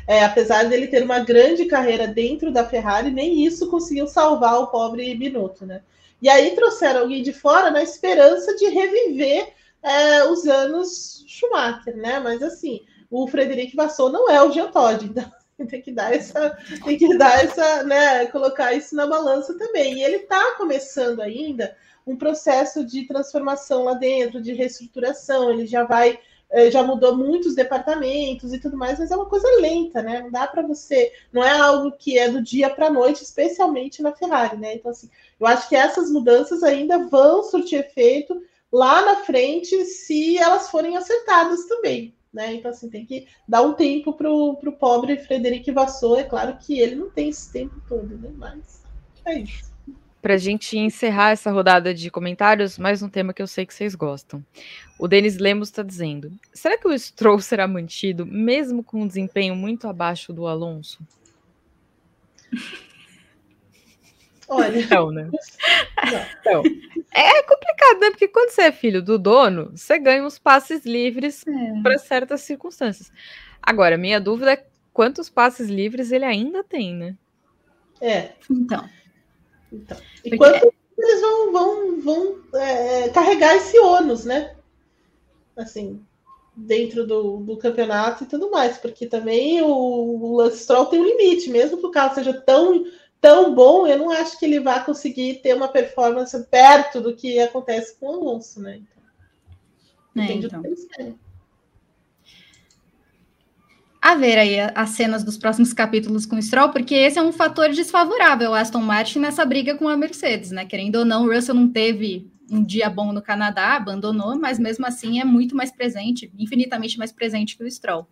É, apesar dele ter uma grande carreira dentro da Ferrari, nem isso conseguiu salvar o pobre Binotto, né? E aí trouxeram alguém de fora na esperança de reviver é, os anos Schumacher, né? Mas assim, o Frederic Vassou não é o Jean Todt, então tem que dar essa, tem que dar essa, né, colocar isso na balança também. E ele está começando ainda um processo de transformação lá dentro, de reestruturação. Ele já vai, eh, já mudou muitos departamentos e tudo mais, mas é uma coisa lenta, né? Não dá para você, não é algo que é do dia para a noite, especialmente na Ferrari, né? Então assim, eu acho que essas mudanças ainda vão surtir efeito lá na frente se elas forem acertadas também. Né? Então, assim, tem que dar um tempo para o pobre Frederico Vassou. É claro que ele não tem esse tempo todo, né? Mas é isso. Para a gente encerrar essa rodada de comentários, mais um tema que eu sei que vocês gostam. O Denis Lemos está dizendo: será que o Stroll será mantido, mesmo com um desempenho muito abaixo do Alonso? Olha. Então, né? Então, é complicado, né? Porque quando você é filho do dono, você ganha uns passes livres é. para certas circunstâncias. Agora, minha dúvida é quantos passes livres ele ainda tem, né? É. Então. Então. E Porque... quanto eles vão, vão, vão é, carregar esse ônus, né? Assim, dentro do, do campeonato e tudo mais, porque também o, o Lance Stroll tem um limite, mesmo que o carro seja tão, tão bom, eu não acho que ele vá conseguir ter uma performance perto do que acontece com o Alonso, né? Então, é, então. A ver aí as cenas dos próximos capítulos com o Stroll, porque esse é um fator desfavorável Aston Martin nessa briga com a Mercedes, né? Querendo ou não, o Russell não teve um dia bom no Canadá, abandonou, mas mesmo assim é muito mais presente, infinitamente mais presente que o Stroll.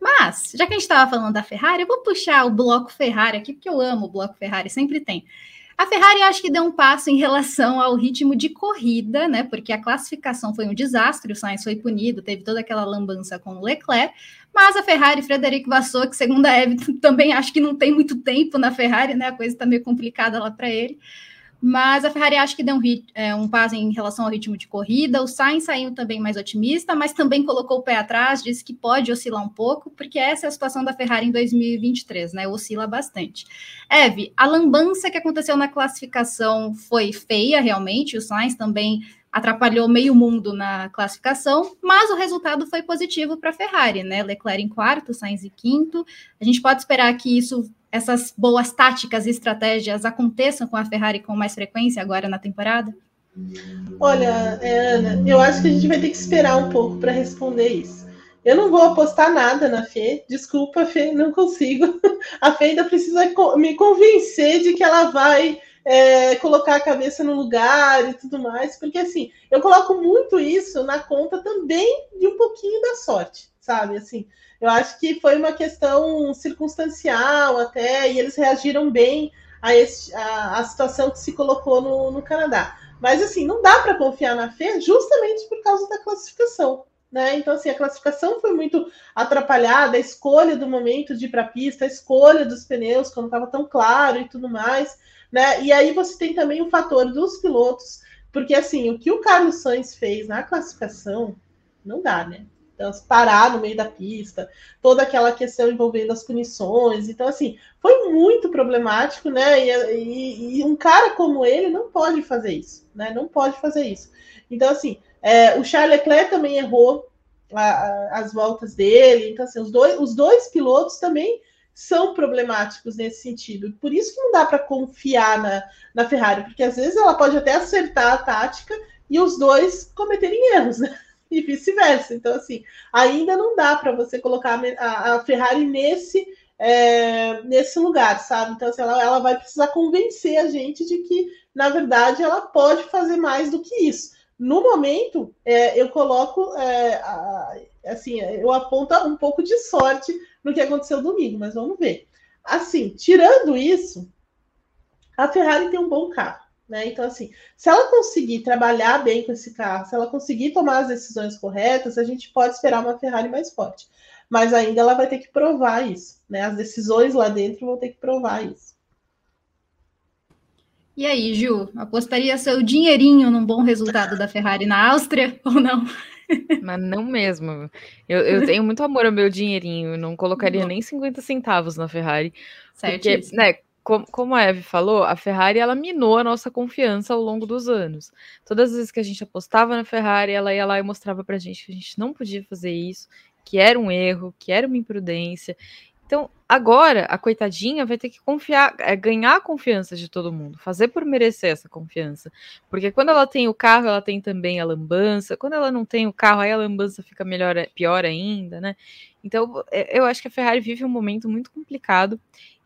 Mas, já que a gente estava falando da Ferrari, eu vou puxar o bloco Ferrari aqui, porque eu amo o bloco Ferrari, sempre tem. A Ferrari acho que deu um passo em relação ao ritmo de corrida, né? Porque a classificação foi um desastre, o Sainz foi punido, teve toda aquela lambança com o Leclerc, mas a Ferrari, Frederico Vassou, que segundo a Eve, também acho que não tem muito tempo na Ferrari, né? A coisa está meio complicada lá para ele. Mas a Ferrari acho que deu um, é, um passo em relação ao ritmo de corrida. O Sainz saiu também mais otimista, mas também colocou o pé atrás, disse que pode oscilar um pouco, porque essa é a situação da Ferrari em 2023, né? Oscila bastante. Eve, a lambança que aconteceu na classificação foi feia, realmente. O Sainz também atrapalhou meio mundo na classificação, mas o resultado foi positivo para a Ferrari, né? Leclerc em quarto, Sainz em quinto. A gente pode esperar que isso essas boas táticas e estratégias aconteçam com a Ferrari com mais frequência agora na temporada? Olha, é, Ana, eu acho que a gente vai ter que esperar um pouco para responder isso. Eu não vou apostar nada na Fê, desculpa, Fê, não consigo. A Fê ainda precisa me convencer de que ela vai é, colocar a cabeça no lugar e tudo mais, porque assim, eu coloco muito isso na conta também de um pouquinho da sorte, sabe? Assim, eu acho que foi uma questão circunstancial até, e eles reagiram bem a, esse, a, a situação que se colocou no, no Canadá. Mas assim, não dá para confiar na Fê justamente por causa da classificação. Né? Então, assim, a classificação foi muito atrapalhada, a escolha do momento de ir para a pista, a escolha dos pneus, quando estava tão claro e tudo mais. Né? E aí você tem também o fator dos pilotos, porque assim, o que o Carlos Sainz fez na classificação não dá, né? Então, parar no meio da pista, toda aquela questão envolvendo as punições. Então, assim, foi muito problemático, né? E, e, e, um cara como ele não pode fazer isso, né? Não pode fazer isso. Então, assim, é, o Charles Leclerc também errou a, a, as voltas dele. Então, assim, os dois, os dois pilotos também são problemáticos nesse sentido. Por isso que não dá para confiar na, na Ferrari, porque às vezes ela pode até acertar a tática e os dois cometerem erros, né? e vice-versa. Então, assim, ainda não dá para você colocar a, a, Ferrari nesse, é, nesse lugar, sabe? Então, assim, ela, ela vai precisar convencer a gente de que, na verdade, ela pode fazer mais do que isso. No momento, é, eu coloco, é, a, assim, eu aponto um pouco de sorte no que aconteceu domingo, mas vamos ver. Assim, tirando isso, a Ferrari tem um bom carro. Né? Então, assim, se ela conseguir trabalhar bem com esse carro, se ela conseguir tomar as decisões corretas, a gente pode esperar uma Ferrari mais forte. Mas ainda ela vai ter que provar isso. Né? As decisões lá dentro vão ter que provar isso. E aí, Ju, apostaria seu dinheirinho num bom resultado da Ferrari na Áustria ou não? Mas não mesmo. Eu, eu tenho muito amor ao meu dinheirinho. Não colocaria nem 50 centavos na Ferrari. Porque, né, como, como a Eve falou, a Ferrari ela minou a nossa confiança ao longo dos anos. Todas as vezes que a gente apostava na Ferrari, ela ia lá e mostrava pra gente que a gente não podia fazer isso, que era um erro, que era uma imprudência. Então, agora, a coitadinha vai ter que confiar, é, ganhar a confiança de todo mundo, fazer por merecer essa confiança. Porque quando ela tem o carro, ela tem também a lambança. Quando ela não tem o carro, aí a lambança fica melhor, pior ainda, né? Então, é, eu acho que a Ferrari vive um momento muito complicado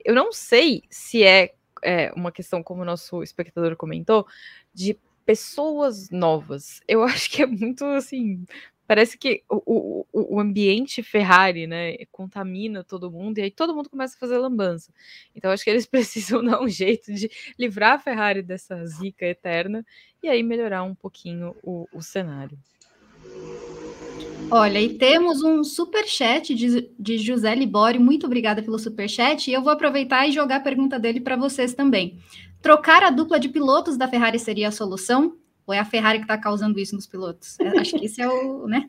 eu não sei se é, é uma questão, como o nosso espectador comentou, de pessoas novas. Eu acho que é muito assim. Parece que o, o, o ambiente Ferrari, né, contamina todo mundo e aí todo mundo começa a fazer lambança. Então acho que eles precisam dar um jeito de livrar a Ferrari dessa zica eterna e aí melhorar um pouquinho o, o cenário. Olha, e temos um super chat de, de José Libório. Muito obrigada pelo super chat. E eu vou aproveitar e jogar a pergunta dele para vocês também. Trocar a dupla de pilotos da Ferrari seria a solução? Ou é a Ferrari que está causando isso nos pilotos? É, acho que esse é o, né?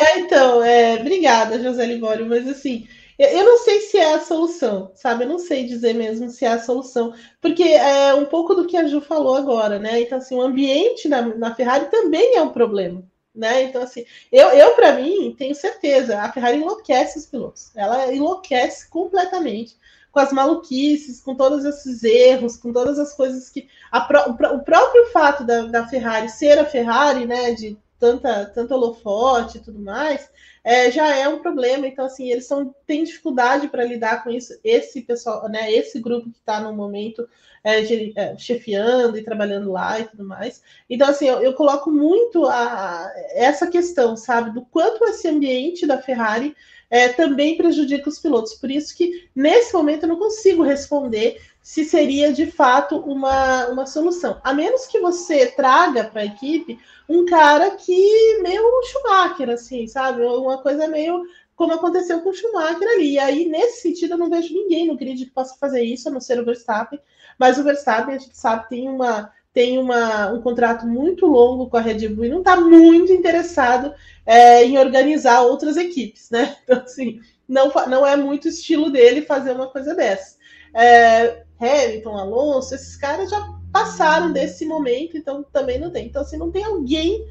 É, então, é, obrigada, José Libório. Mas assim, eu não sei se é a solução, sabe? Eu não sei dizer mesmo se é a solução, porque é um pouco do que a Ju falou agora, né? Então, assim, o ambiente na, na Ferrari também é um problema, né? Então, assim, eu, eu para mim, tenho certeza, a Ferrari enlouquece os pilotos, ela enlouquece completamente com as maluquices, com todos esses erros, com todas as coisas que. A, o, o próprio fato da, da Ferrari ser a Ferrari, né? De tanta, tanto holofote e tudo mais, é, já é um problema. Então, assim, eles são, têm dificuldade para lidar com isso. Esse pessoal, né, esse grupo que está no momento é, de, é, chefiando e trabalhando lá e tudo mais. Então, assim, eu, eu coloco muito a, a, essa questão, sabe, do quanto esse ambiente da Ferrari é, também prejudica os pilotos. Por isso que, nesse momento, eu não consigo responder se seria de fato uma, uma solução. A menos que você traga para a equipe um cara que meio Schumacher, assim, sabe? Uma coisa meio como aconteceu com o Schumacher ali. E aí, nesse sentido, eu não vejo ninguém no grid que possa fazer isso, a não ser o Verstappen. Mas o Verstappen, a gente sabe, tem uma tem uma, um contrato muito longo com a Red Bull e não está muito interessado é, em organizar outras equipes, né? Então, assim, não, não é muito estilo dele fazer uma coisa dessa. É, Hamilton, Alonso, esses caras já passaram desse momento, então também não tem. Então, assim, não tem alguém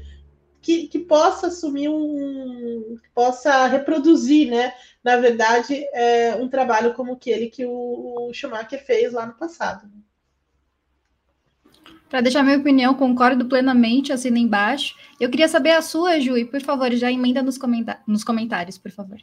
que, que possa assumir um. Que possa reproduzir, né? Na verdade, é, um trabalho como aquele que o, o Schumacher fez lá no passado. Para deixar minha opinião, concordo plenamente, assina embaixo. Eu queria saber a sua, Ju, e por favor, já emenda nos, nos comentários, por favor.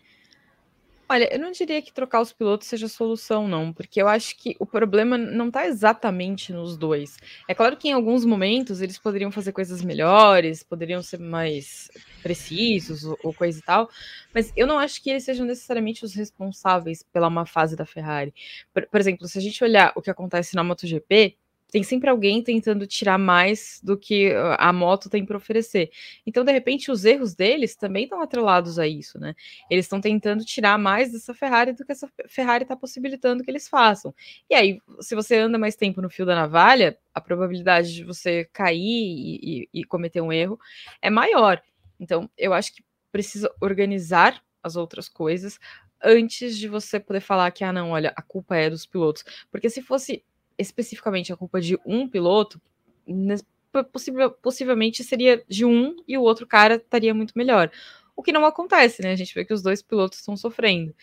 Olha, eu não diria que trocar os pilotos seja a solução, não, porque eu acho que o problema não está exatamente nos dois. É claro que em alguns momentos eles poderiam fazer coisas melhores, poderiam ser mais precisos ou, ou coisa e tal, mas eu não acho que eles sejam necessariamente os responsáveis pela má fase da Ferrari. Por, por exemplo, se a gente olhar o que acontece na MotoGP, tem sempre alguém tentando tirar mais do que a moto tem para oferecer. Então, de repente, os erros deles também estão atrelados a isso, né? Eles estão tentando tirar mais dessa Ferrari do que essa Ferrari está possibilitando que eles façam. E aí, se você anda mais tempo no fio da navalha, a probabilidade de você cair e, e, e cometer um erro é maior. Então, eu acho que precisa organizar as outras coisas antes de você poder falar que, ah, não, olha, a culpa é dos pilotos. Porque se fosse especificamente a culpa de um piloto, possivel, possivelmente seria de um e o outro cara estaria muito melhor. O que não acontece, né? A gente vê que os dois pilotos estão sofrendo.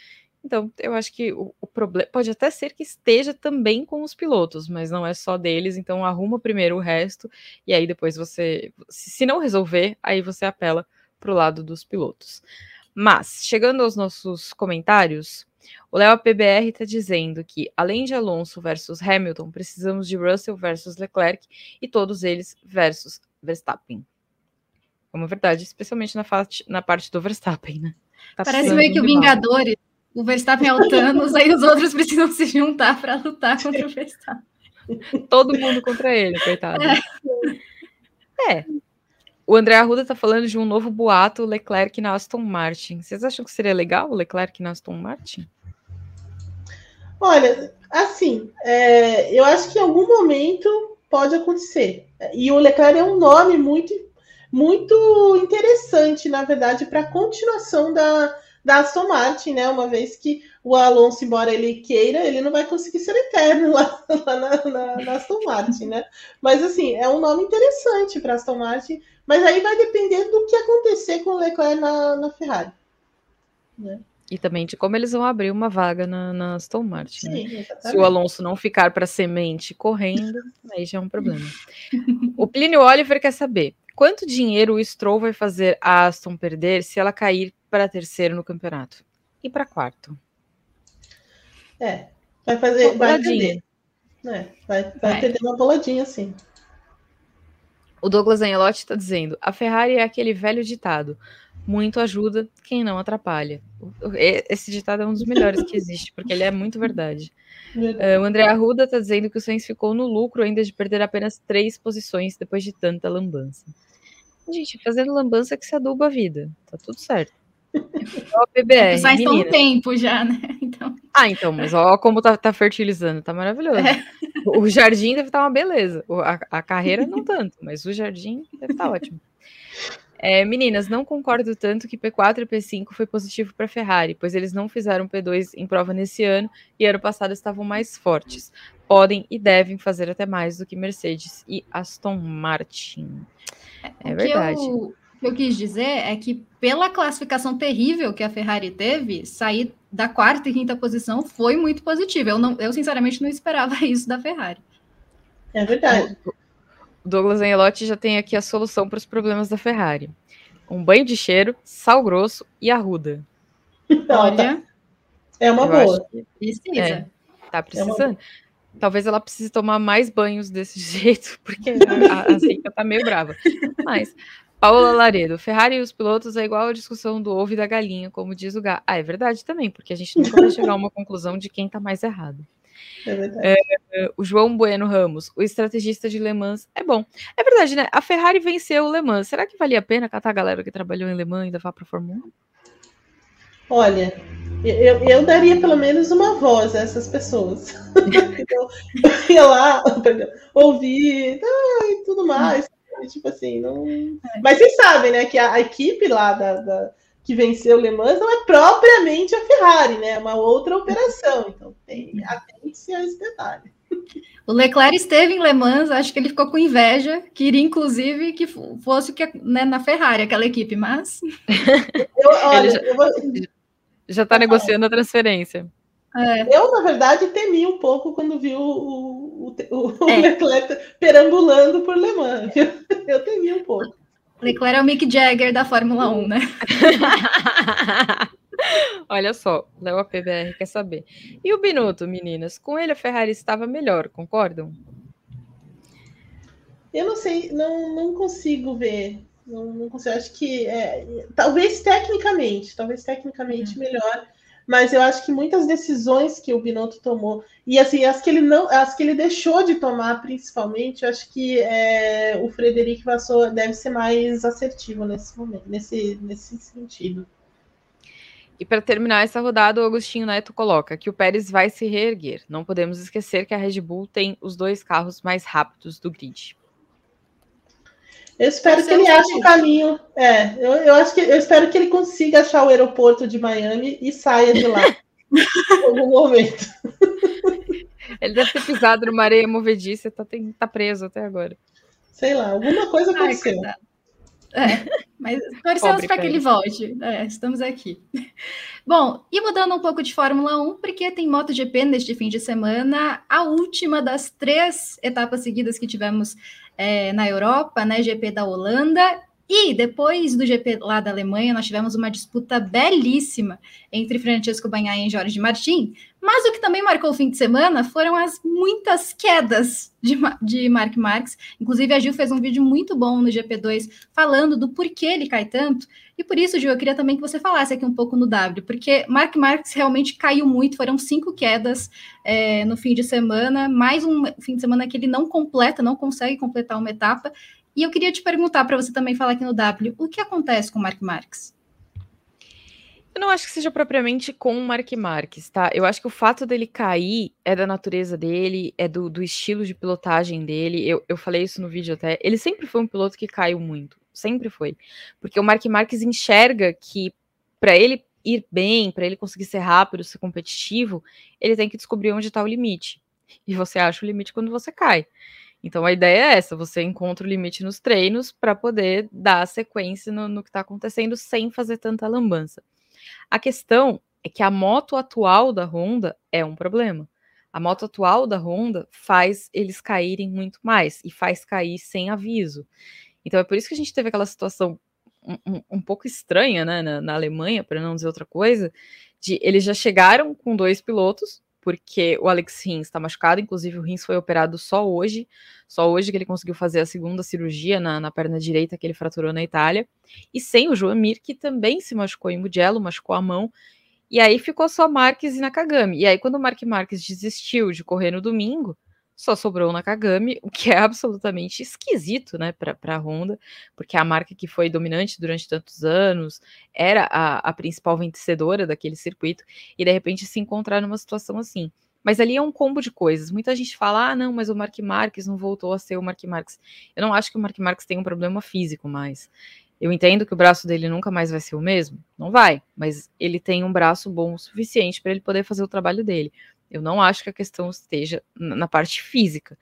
Então, eu acho que o, o problema pode até ser que esteja também com os pilotos, mas não é só deles. Então, arruma primeiro o resto e aí depois você, se não resolver, aí você apela para o lado dos pilotos. Mas, chegando aos nossos comentários, o Léo PBR está dizendo que, além de Alonso versus Hamilton, precisamos de Russell versus Leclerc e todos eles versus Verstappen. É uma verdade, especialmente na, na parte do Verstappen, né? Tá Parece meio que o Vingadores. O Verstappen é o Thanos, aí os outros precisam se juntar para lutar contra o Verstappen. Todo mundo contra ele, coitado. É. é. O André Arruda está falando de um novo boato Leclerc na Aston Martin. Vocês acham que seria legal o Leclerc na Aston Martin? Olha, assim, é, eu acho que em algum momento pode acontecer. E o Leclerc é um nome muito, muito interessante, na verdade, para a continuação da, da Aston Martin, né? Uma vez que o Alonso, embora ele queira, ele não vai conseguir ser eterno lá, lá na, na, na, Aston Martin, né? Mas assim, é um nome interessante para Aston Martin, mas aí vai depender do que acontecer com o Leclerc na, na Ferrari. Né? E também de como eles vão abrir uma vaga na, na Aston Martin. Né? Sim, né? Se o Alonso não ficar para semente correndo, aí já é um problema. o Plínio Oliver quer saber quanto dinheiro o Stroll vai fazer a Aston perder se ela cair para terceiro no campeonato e para quarto. É, vai fazer, vai perder. É, vai, vai, perder uma boladinha assim. O Douglas Angelotti está dizendo: a Ferrari é aquele velho ditado muito ajuda quem não atrapalha. Esse ditado é um dos melhores que existe, porque ele é muito verdade. Uh, o André Arruda está dizendo que o Sainz ficou no lucro ainda de perder apenas três posições depois de tanta lambança. Gente, fazendo lambança que se aduba a vida. Tá tudo certo. Ó, PBR, Faz tão tempo já, né? Então... Ah, então, mas ó como tá, tá fertilizando, tá maravilhoso. É. O jardim deve estar tá uma beleza. A, a carreira não tanto, mas o jardim deve estar tá ótimo. É, meninas, não concordo tanto que P4 e P5 foi positivo para Ferrari, pois eles não fizeram P2 em prova nesse ano e ano passado estavam mais fortes. Podem e devem fazer até mais do que Mercedes e Aston Martin. É o verdade. Que eu, o que eu quis dizer é que, pela classificação terrível que a Ferrari teve, sair da quarta e quinta posição foi muito positivo. Eu, não, eu sinceramente, não esperava isso da Ferrari. É verdade. Douglas Angelotti já tem aqui a solução para os problemas da Ferrari. Um banho de cheiro, sal grosso e arruda. Olha, é uma boa. Precisa. É, tá precisando. É Talvez ela precise tomar mais banhos desse jeito, porque a, a Zica tá meio brava. Mas, Paula Laredo, Ferrari e os pilotos é igual a discussão do ovo e da galinha, como diz o Gá. Ah, é verdade também, porque a gente nunca vai chegar a uma conclusão de quem tá mais errado. É é, o João Bueno Ramos, o estrategista de Le Mans, é bom. É verdade, né? A Ferrari venceu o Le Mans. Será que valia a pena catar a galera que trabalhou em Le Mans e vá para a Fórmula 1? Olha, eu, eu, daria pelo menos uma voz a essas pessoas. então, eu ia lá, ouvir ah, e tudo mais. Tipo assim, não. Mas vocês sabem, né, que a, a equipe lá da, da que venceu o Le Mans não é propriamente a Ferrari, né? É uma outra operação. Então, tem, atente-se a esse detalhe. O Leclerc esteve em Le Mans, acho que ele ficou com inveja, queria inclusive que fosse que, né, na Ferrari aquela equipe, mas. Eu, olha, já, vou... já tá negociando a transferência. É. Eu, na verdade, temi um pouco quando vi o, o, o, o é. Leclerc perambulando por Le Mans. Eu, eu temi um pouco. Leclerc é o Mick Jagger da Fórmula 1, né? Olha só, Léo APBR quer saber. E o Binotto, meninas? Com ele a Ferrari estava melhor, concordam? Eu não sei, não, não consigo ver. Não, não consigo. Acho que é, talvez tecnicamente, talvez tecnicamente uhum. melhor mas eu acho que muitas decisões que o Binotto tomou, e assim, as que ele não, as que ele deixou de tomar, principalmente, eu acho que é, o Frederico Vassou deve ser mais assertivo nesse momento, nesse, nesse sentido. E para terminar essa rodada, o Agostinho Neto coloca que o Pérez vai se reerguer. Não podemos esquecer que a Red Bull tem os dois carros mais rápidos do grid. Eu espero que ele ache o caminho. É, eu, eu acho que eu espero que ele consiga achar o aeroporto de Miami e saia de lá em algum momento. Ele deve ter pisado numa areia movediça, tá, tem, tá preso até agora. Sei lá, alguma coisa aconteceu. É, mas torcemos para que ele volte. É, estamos aqui. Bom, e mudando um pouco de Fórmula 1, porque tem MotoGP neste fim de semana, a última das três etapas seguidas que tivemos é, na Europa, né? GP da Holanda. E depois do GP lá da Alemanha, nós tivemos uma disputa belíssima entre Francesco Banhaia e Jorge Martin. Mas o que também marcou o fim de semana foram as muitas quedas de, de Mark Marques. Inclusive, a Gil fez um vídeo muito bom no GP2 falando do porquê ele cai tanto. E por isso, Gil, eu queria também que você falasse aqui um pouco no W, porque Mark Marques realmente caiu muito. Foram cinco quedas é, no fim de semana, mais um fim de semana que ele não completa, não consegue completar uma etapa. E eu queria te perguntar para você também falar aqui no W, o que acontece com o Mark Marques? Eu não acho que seja propriamente com o Mark Marques, tá? Eu acho que o fato dele cair é da natureza dele, é do, do estilo de pilotagem dele. Eu, eu falei isso no vídeo até. Ele sempre foi um piloto que caiu muito. Sempre foi. Porque o Mark Marques enxerga que para ele ir bem, para ele conseguir ser rápido, ser competitivo, ele tem que descobrir onde está o limite. E você acha o limite quando você cai. Então a ideia é essa: você encontra o limite nos treinos para poder dar sequência no, no que está acontecendo sem fazer tanta lambança. A questão é que a moto atual da Honda é um problema. A moto atual da Honda faz eles caírem muito mais e faz cair sem aviso. Então é por isso que a gente teve aquela situação um, um, pouco estranha né, na, na Alemanha, para não dizer outra coisa, de eles já chegaram com dois pilotos, porque o Alex Rins está machucado, inclusive o Rins foi operado só hoje, só hoje que ele conseguiu fazer a segunda cirurgia na, na perna direita que ele fraturou na Itália, e sem o João Mir, que também se machucou em Mugello, machucou a mão, e aí ficou só Marques e Nakagami. E aí, quando o Mark Marques desistiu de correr no domingo, só sobrou o Nakagami, o que é absolutamente esquisito, né, para a Honda, porque a marca que foi dominante durante tantos anos era a, a principal vencedora daquele circuito, e de repente se encontrar numa situação assim. Mas ali é um combo de coisas. Muita gente fala, ah, não, mas o Mark Marques não voltou a ser o Mark Marques. Eu não acho que o Mark Marques tem um problema físico mais. Eu entendo que o braço dele nunca mais vai ser o mesmo, não vai, mas ele tem um braço bom o suficiente para ele poder fazer o trabalho dele. Eu não acho que a questão esteja na parte física.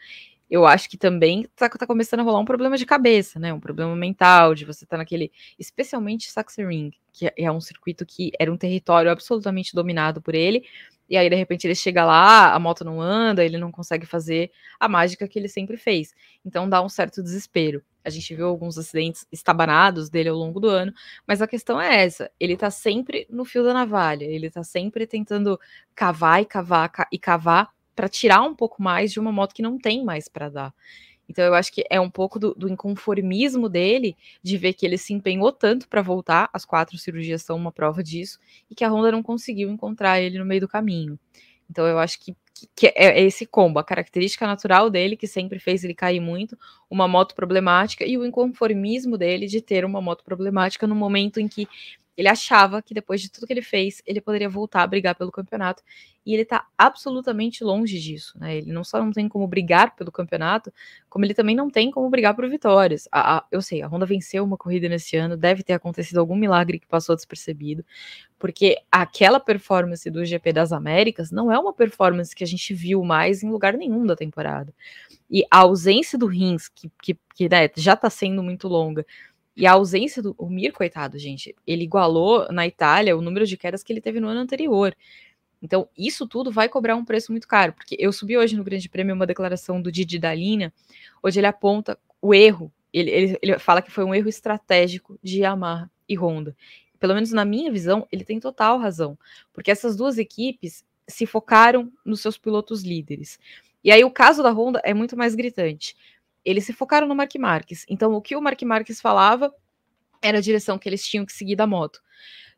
Eu acho que também está tá começando a rolar um problema de cabeça, né? Um problema mental, de você estar tá naquele. Especialmente Sachsenring, que é um circuito que era um território absolutamente dominado por ele, e aí, de repente, ele chega lá, a moto não anda, ele não consegue fazer a mágica que ele sempre fez. Então dá um certo desespero. A gente viu alguns acidentes estabanados dele ao longo do ano, mas a questão é essa: ele tá sempre no fio da navalha, ele tá sempre tentando cavar e cavar e cavar para tirar um pouco mais de uma moto que não tem mais para dar. Então eu acho que é um pouco do, do, inconformismo dele de ver que ele se empenhou tanto para voltar, as quatro cirurgias são uma prova disso, e que a Honda não conseguiu encontrar ele no meio do caminho. Então eu acho que, que, é, é esse combo, a característica natural dele, que sempre fez ele cair muito, uma moto problemática, e o inconformismo dele de ter uma moto problemática no momento em que ele achava que depois de tudo que ele fez, ele poderia voltar a brigar pelo campeonato. E ele tá absolutamente longe disso, né? Ele não só não tem como brigar pelo campeonato, como ele também não tem como brigar por vitórias. A, a, eu sei, a Honda venceu uma corrida nesse ano, deve ter acontecido algum milagre que passou despercebido, porque aquela performance do GP das Américas não é uma performance que a gente viu mais em lugar nenhum da temporada. E a ausência do Rins, que, que, que né, já tá sendo muito longa, e a ausência do o Mir, coitado, gente, ele igualou na Itália o número de quedas que ele teve no ano anterior. Então, isso tudo vai cobrar um preço muito caro, porque eu subi hoje no Grande Prêmio uma declaração do Didi da linha, onde ele aponta o erro, ele, ele, ele fala que foi um erro estratégico de Yamaha e Honda. Pelo menos na minha visão, ele tem total razão, porque essas duas equipes se focaram nos seus pilotos líderes. E aí o caso da Honda é muito mais gritante eles se focaram no Mark Marques. Então, o que o Mark Marques falava era a direção que eles tinham que seguir da moto.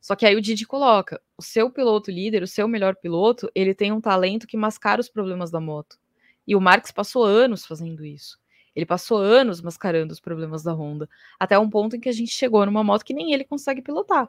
Só que aí o Didi coloca: o seu piloto líder, o seu melhor piloto, ele tem um talento que mascara os problemas da moto. E o Marques passou anos fazendo isso. Ele passou anos mascarando os problemas da Honda, até um ponto em que a gente chegou numa moto que nem ele consegue pilotar.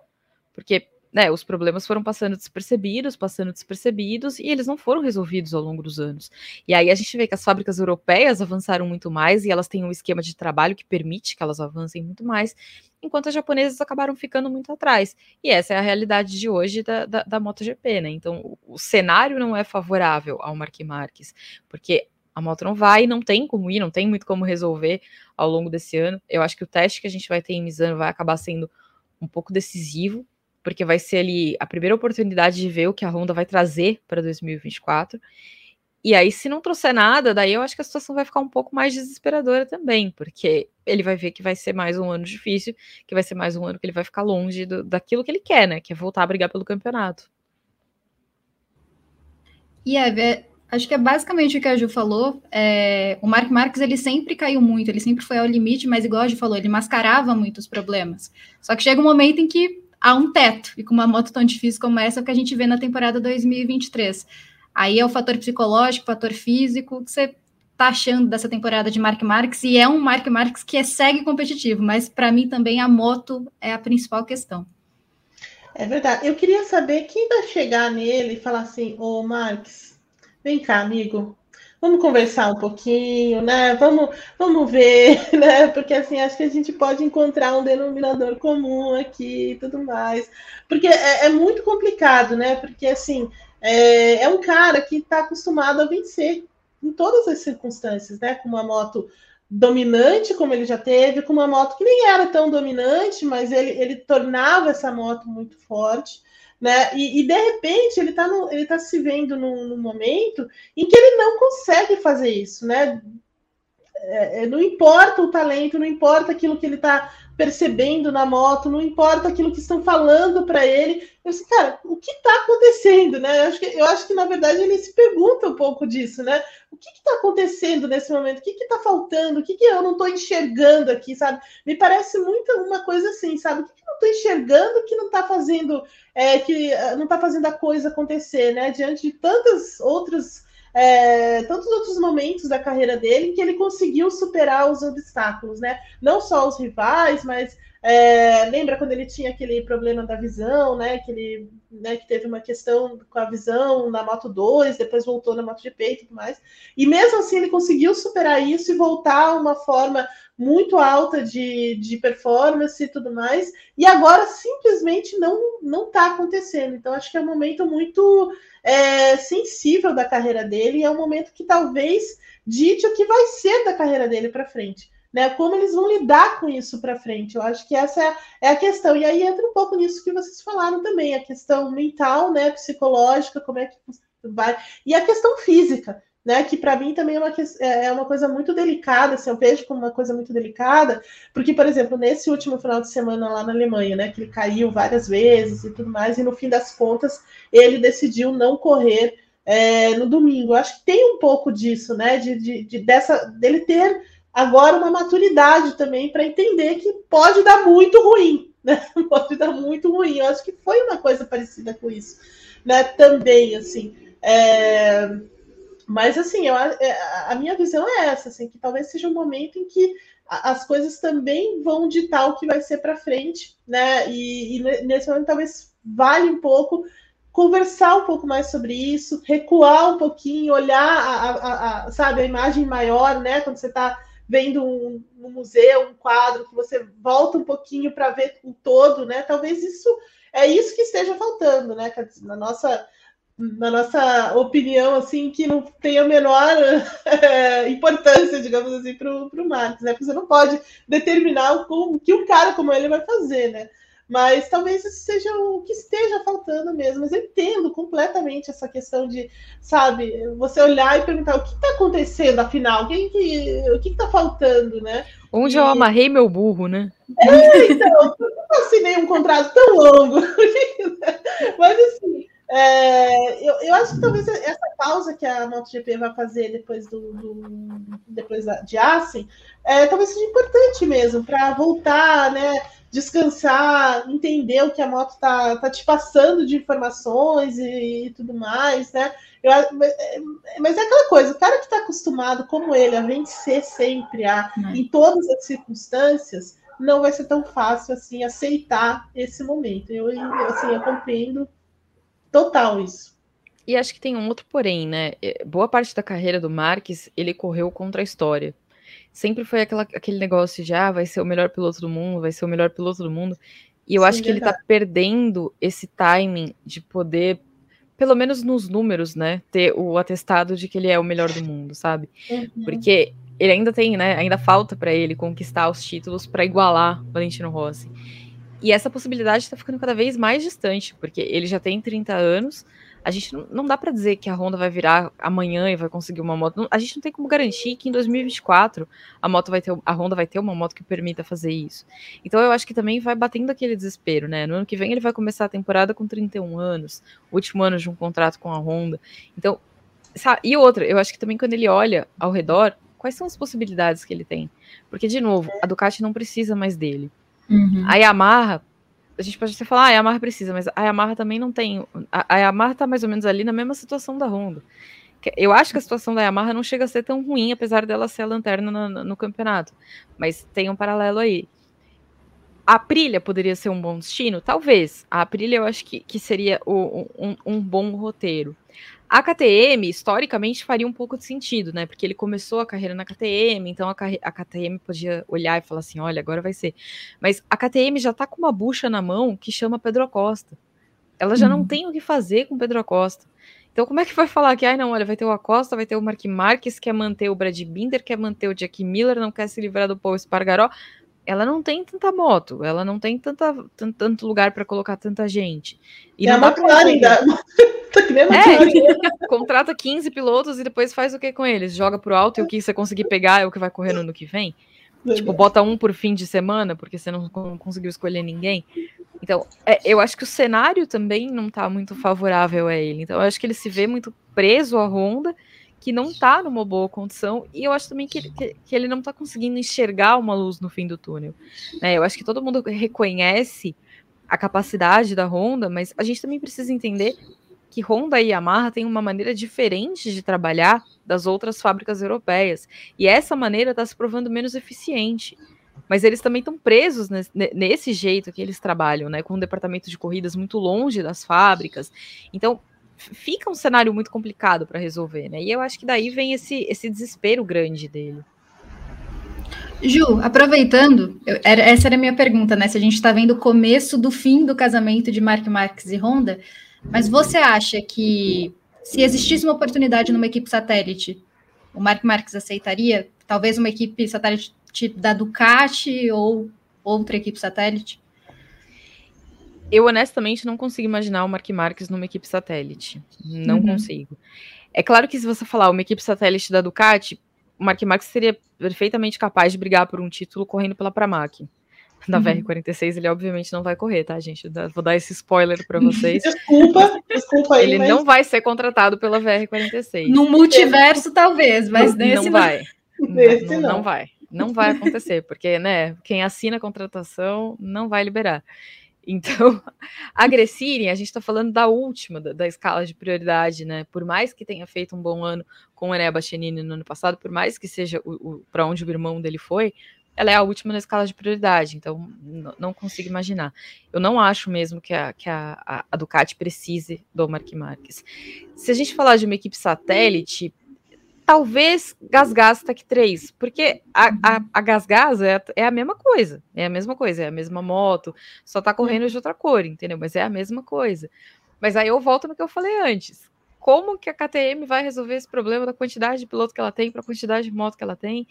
Porque né, os problemas foram passando despercebidos, passando despercebidos, e eles não foram resolvidos ao longo dos anos. E aí a gente vê que as fábricas europeias avançaram muito mais e elas têm um esquema de trabalho que permite que elas avancem muito mais, enquanto as japonesas acabaram ficando muito atrás. E essa é a realidade de hoje da, da, da MotoGP, né? Então o, o cenário não é favorável ao Mark Marques, porque a moto não vai, não tem como ir, não tem muito como resolver ao longo desse ano. Eu acho que o teste que a gente vai ter em Misano vai acabar sendo um pouco decisivo porque vai ser ali a primeira oportunidade de ver o que a Honda vai trazer para 2024. E aí, se não trouxer nada, daí eu acho que a situação vai ficar um pouco mais desesperadora também, porque ele vai ver que vai ser mais um ano difícil, que vai ser mais um ano que ele vai ficar longe do, daquilo que ele quer, né? Que é voltar a brigar pelo campeonato. E é, acho que é basicamente o que a Ju falou. É, o Mark Marques ele sempre caiu muito, ele sempre foi ao limite, mas igual a Ju falou, ele mascarava muitos problemas. Só que chega um momento em que há um teto, e com uma moto tão difícil como essa, que a gente vê na temporada 2023. Aí é o fator psicológico, o fator físico, que você tá achando dessa temporada de Mark Marques, e é um Mark Marques que é, segue competitivo, mas para mim também a moto é a principal questão. É verdade. Eu queria saber quem vai chegar nele e falar assim, ô Marques, vem cá, amigo, vamos conversar um pouquinho, né? Vamos, vamos ver, né? Porque assim, acho que a gente pode encontrar um denominador comum aqui e tudo mais. Porque é, é muito complicado, né? Porque assim, é, é um cara que está acostumado a vencer em todas as circunstâncias, né? Com uma moto dominante, como ele já teve, com uma moto que nem era tão dominante, mas ele, ele tornava essa moto muito forte né? E, e, de repente ele está tá se vendo num, num, momento em que ele não consegue fazer isso, né? É, é não importa o talento, não importa aquilo que ele está percebendo na moto, não importa aquilo que estão falando para ele. Eu disse, cara, o que está acontecendo, né? Eu acho, que, eu acho que, na verdade, ele se pergunta um pouco disso, né? O que está acontecendo nesse momento? O que está faltando? O que, que eu não estou enxergando aqui, sabe? Me parece muito uma coisa assim, sabe? O que, que eu não estou enxergando que não está fazendo, é, que eh, não está fazendo a coisa acontecer, né? Diante de tantas outras é, tantos outros momentos da carreira dele que ele conseguiu superar os obstáculos, né? Não só os rivais, mas É, lembra quando ele tinha aquele problema da visão, né? Que ele né, que teve uma questão com a visão na Moto 2, depois voltou na Moto GP e tudo mais. E mesmo assim ele conseguiu superar isso e voltar a uma forma muito alta de, de performance e tudo mais, e agora simplesmente não não está acontecendo. Então acho que é um momento muito é, sensível da carreira dele, e é um momento que talvez dite o que vai ser da carreira dele para frente né? Como eles vão lidar com isso para frente? Eu acho que essa é, a questão. E aí entra um pouco nisso que vocês falaram também, a questão mental, né? Psicológica, como é que vai. E a questão física. Né, que para mim também é uma, é, é uma coisa muito delicada, assim, eu vejo como uma coisa muito delicada, porque, por exemplo, nesse último final de semana lá na Alemanha, né, que ele caiu várias vezes e tudo mais, e no fim das contas ele decidiu não correr é, no domingo. Eu acho que tem um pouco disso, né, de, de, de dessa dele ter agora uma maturidade também para entender que pode dar muito ruim, né? Pode dar muito ruim. Eu acho que foi uma coisa parecida com isso, né? Também, assim. É... Mas, assim, eu, é, a minha visão é essa, assim, que talvez seja um momento em que as coisas também vão ditar o que vai ser para frente, né? E, e, nesse momento talvez vale um pouco conversar um pouco mais sobre isso, recuar um pouquinho, olhar a, a, a sabe, a imagem maior, né? Quando você está vendo um, um, museu, um quadro, que você volta um pouquinho para ver o todo, né? Talvez isso é isso que esteja faltando, né? Na nossa, na nossa opinião, assim, que não tem a menor é, importância, digamos assim, para o Marx, né? Porque você não pode determinar o que um cara como ele vai fazer, né? Mas talvez isso seja o que esteja faltando mesmo. Mas eu entendo completamente essa questão de, sabe, você olhar e perguntar o que está acontecendo, afinal, o que, que, o que está faltando, né? Onde e... eu amarrei meu burro, né? É, então, eu não assinei um contrato tão longo. Mas assim, é, eu, eu acho que talvez essa pausa que a MotoGP vai fazer depois do, do depois de Assen, é, talvez seja importante mesmo para voltar, né? Descansar, entender o que a moto tá, tá te passando de informações e, e tudo mais, né? Eu, mas é aquela coisa, o cara que está acostumado, como ele, a vencer sempre, a, uhum. em todas as circunstâncias, não vai ser tão fácil assim aceitar esse momento. Eu, assim, eu compreendo total isso. E acho que tem um outro porém, né? É, boa parte da carreira do Marques, ele correu contra a história sempre foi aquela, aquele negócio de, ah, vai ser o melhor piloto do mundo, vai ser o melhor piloto do mundo. E eu Sim, acho que verdade. ele tá perdendo esse timing de poder, pelo menos nos números, né, ter o atestado de que ele é o melhor do mundo, sabe? Uhum. Porque ele ainda tem, né, ainda falta para ele conquistar os títulos para igualar o Valentino Rossi. E essa possibilidade está ficando cada vez mais distante, porque ele já tem 30 anos, a gente não, não dá para dizer que a Honda vai virar amanhã e vai conseguir uma moto. Não, a gente não tem como garantir que em 2024 a moto vai ter, a Honda vai ter uma moto que permita fazer isso. Então eu acho que também vai batendo aquele desespero, né? No ano que vem ele vai começar a temporada com 31 anos, último ano de um contrato com a Honda. Então, sabe, e outra, eu acho que também quando ele olha ao redor, quais são as possibilidades que ele tem? Porque de novo, a Ducati não precisa mais dele. Uhum. A Yamaha a gente pode até falar, ah, a Yamaha precisa, mas a Yamaha também não tem. A, a Yamaha tá mais ou menos ali na mesma situação da Honda. Eu acho que a situação da Yamaha não chega a ser tão ruim, apesar dela ser a lanterna no, no campeonato. Mas tem um paralelo aí. A Aprilia poderia ser um bom destino? Talvez. A Aprilia eu acho que, que seria o, um, um bom roteiro. A KTM, historicamente, faria um pouco de sentido, né? Porque ele começou a carreira na KTM, então a, a, KTM podia olhar e falar assim: olha, agora vai ser. Mas a KTM já tá com uma bucha na mão que chama Pedro Acosta. Ela já não uhum. tem o que fazer com Pedro Acosta. Então, como é que vai falar que, ai, não, olha, vai ter o Acosta, vai ter o Mark Marques, quer manter o Brad Binder, quer manter o Jack Miller, não quer se livrar do Paul Espargaró? Ela não tem tanta moto, ela não tem tanta, tanto lugar para colocar tanta gente. E é a McLaren, Tá que nem é, contrata 15 pilotos e depois faz o que com eles? Joga pro alto e o que você conseguir pegar é o que vai correr no ano que vem? Tipo, bota um por fim de semana, porque você não conseguiu escolher ninguém. Então, é, eu acho que o cenário também não tá muito favorável a ele. Então, eu acho que ele se vê muito preso à Honda, que não tá numa boa condição, e eu acho também que ele, que, que ele não tá conseguindo enxergar uma luz no fim do túnel. É, eu acho que todo mundo reconhece a capacidade da Honda, mas a gente também precisa entender que Honda e Yamaha têm uma maneira diferente de trabalhar das outras fábricas europeias. E essa maneira está se provando menos eficiente. mas eles também estão presos nesse, nesse, jeito que eles trabalham, né? Com um departamento de corridas muito longe das fábricas. Então, fica um cenário muito complicado para resolver, né? E eu acho que daí vem esse, esse desespero grande dele. Ju, aproveitando, eu, era, essa era a minha pergunta, né? Se a gente está vendo o começo do fim do casamento de Mark Marques e Honda, mas você acha que se existisse uma oportunidade numa equipe satélite, o Mark Marques aceitaria? Talvez uma equipe satélite da Ducati ou outra equipe satélite? Eu honestamente não consigo imaginar o Mark Marques numa equipe satélite. Não uhum. consigo. É claro que se você falar uma equipe satélite da Ducati, o Mark Marques seria perfeitamente capaz de brigar por um título correndo pela Pramac. Da uhum. VR46 ele obviamente não vai correr, tá, gente? Vou dar esse spoiler para vocês. Desculpa, desculpa aí. Ele mas... não vai ser contratado pela VR46. No multiverso, talvez, mas nesse não vai. Nesse não, não. não vai. Não vai acontecer, porque, né, quem assina a contratação não vai liberar. Então, a a gente está falando da última, da, da, escala de prioridade, né? Por mais que tenha feito um bom ano com o Ené Bachenini no ano passado, por mais que seja o, o para onde o irmão dele foi, ela é a última na escala de prioridade, então não consigo imaginar. Eu não acho mesmo que a, que a, a Ducati precise do Mark Marques. Se a gente falar de uma equipe satélite, talvez Gasgas Tech 3, porque a, a, a Gasgas é, é a mesma coisa, é a mesma coisa, é a mesma moto, só tá correndo de outra cor, entendeu? Mas é a mesma coisa. Mas aí eu volto no que eu falei antes. Como que a KTM vai resolver esse problema da quantidade de piloto que ela tem para a quantidade de moto que ela tem?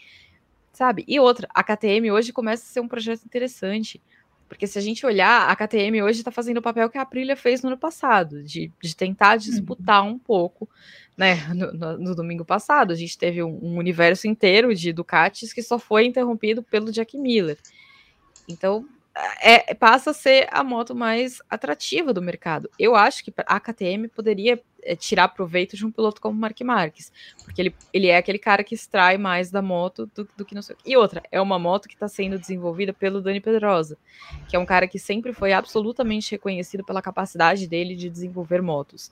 Sabe? E outra, a KTM hoje começa a ser um projeto interessante. Porque se a gente olhar, a KTM hoje está fazendo o papel que a Aprilia fez no ano passado, de, de tentar uhum. disputar um pouco, né? No, no, no, domingo passado, a gente teve um, um, universo inteiro de Ducatis que só foi interrompido pelo Jack Miller. Então, é, passa a ser a moto mais atrativa do mercado. Eu acho que a KTM poderia é, tirar proveito de um piloto como Mark Marques, porque ele, ele é aquele cara que extrai mais da moto do, do que não sei o. E outra, é uma moto que está sendo desenvolvida pelo Dani Pedrosa, que é um cara que sempre foi absolutamente reconhecido pela capacidade dele de desenvolver motos.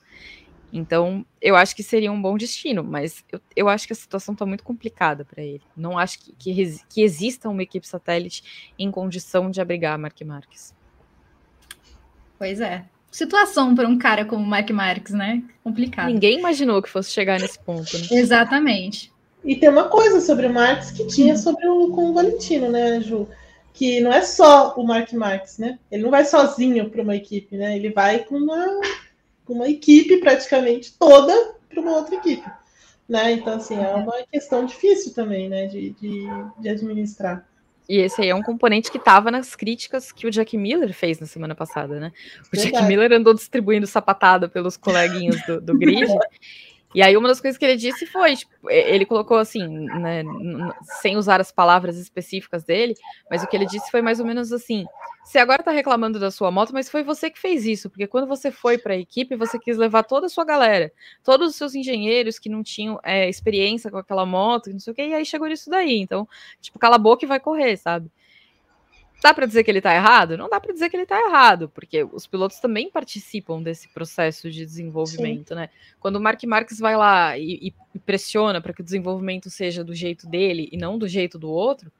Então, eu acho que seria um bom destino, mas eu, eu acho que a situação está muito complicada para ele. Não acho que, que, que, exista uma equipe satélite em condição de abrigar Mark Marques. Pois é. Situação para um cara como Mark Marques, né? Complicado. Ninguém imaginou que fosse chegar nesse ponto, né? Exatamente. E tem uma coisa sobre o Marques que tinha hum. sobre o com o Valentino, né, Ju? Que não é só o Mark Marques, né? Ele não vai sozinho para uma equipe, né? Ele vai com uma uma equipe praticamente toda para uma outra equipe. Né? Então, assim, é uma questão difícil também, né, de, de, de administrar. E esse aí é um componente que estava nas críticas que o Jack Miller fez na semana passada, né? O Verdade. Jack Miller andou distribuindo sapatada pelos coleguinhas do, do grid. E aí uma das coisas que ele disse foi, tipo, ele colocou assim, né, sem usar as palavras específicas dele, mas o que ele disse foi mais ou menos assim: você agora tá reclamando da sua moto, mas foi você que fez isso, porque quando você foi para a equipe, você quis levar toda a sua galera, todos os seus engenheiros que não tinham é, experiência com aquela moto, não sei o que, e aí chegou nisso daí. Então, tipo, cala a boca e vai correr, sabe? Dá para dizer que ele está errado? Não dá para dizer que ele está errado, porque os pilotos também participam desse processo de desenvolvimento, Sim. né? Quando o Mark Marques vai lá e, e pressiona para que o desenvolvimento seja do jeito dele e não do jeito do outro,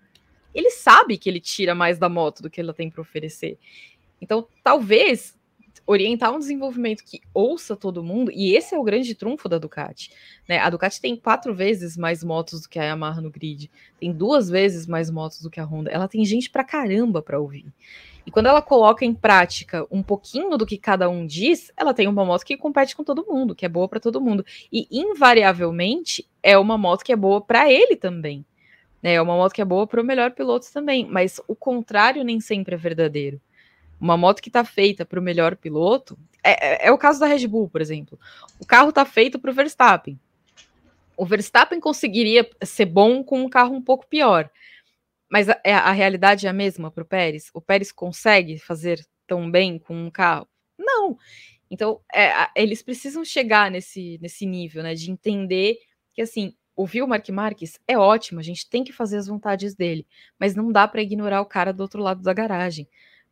ele sabe que ele tira mais da moto do que ela tem para oferecer. Então, talvez orientar um desenvolvimento que ouça todo mundo, e esse é o grande trunfo da Ducati. Né? A Ducati tem quatro vezes mais motos do que a Yamaha no grid, tem duas vezes mais motos do que a Honda. Ela tem gente pra caramba para ouvir. E quando ela coloca em prática um pouquinho do que cada um diz, ela tem uma moto que compete com todo mundo, que é boa para todo mundo. E invariavelmente é uma moto que é boa para ele também. Né? É uma moto que é boa para o melhor piloto também. Mas o contrário nem sempre é verdadeiro. Uma moto que está feita para o melhor piloto. É, é, é, o caso da Red Bull, por exemplo. O carro está feito para o Verstappen. O Verstappen conseguiria ser bom com um carro um pouco pior. Mas a, é, a realidade é a mesma para o Pérez? O Pérez consegue fazer tão bem com um carro? Não. Então, é, eles precisam chegar nesse, nesse nível, né? De entender que, assim, ouvir o Mark Marques é ótimo, a gente tem que fazer as vontades dele, mas não dá para ignorar o cara do outro lado da garagem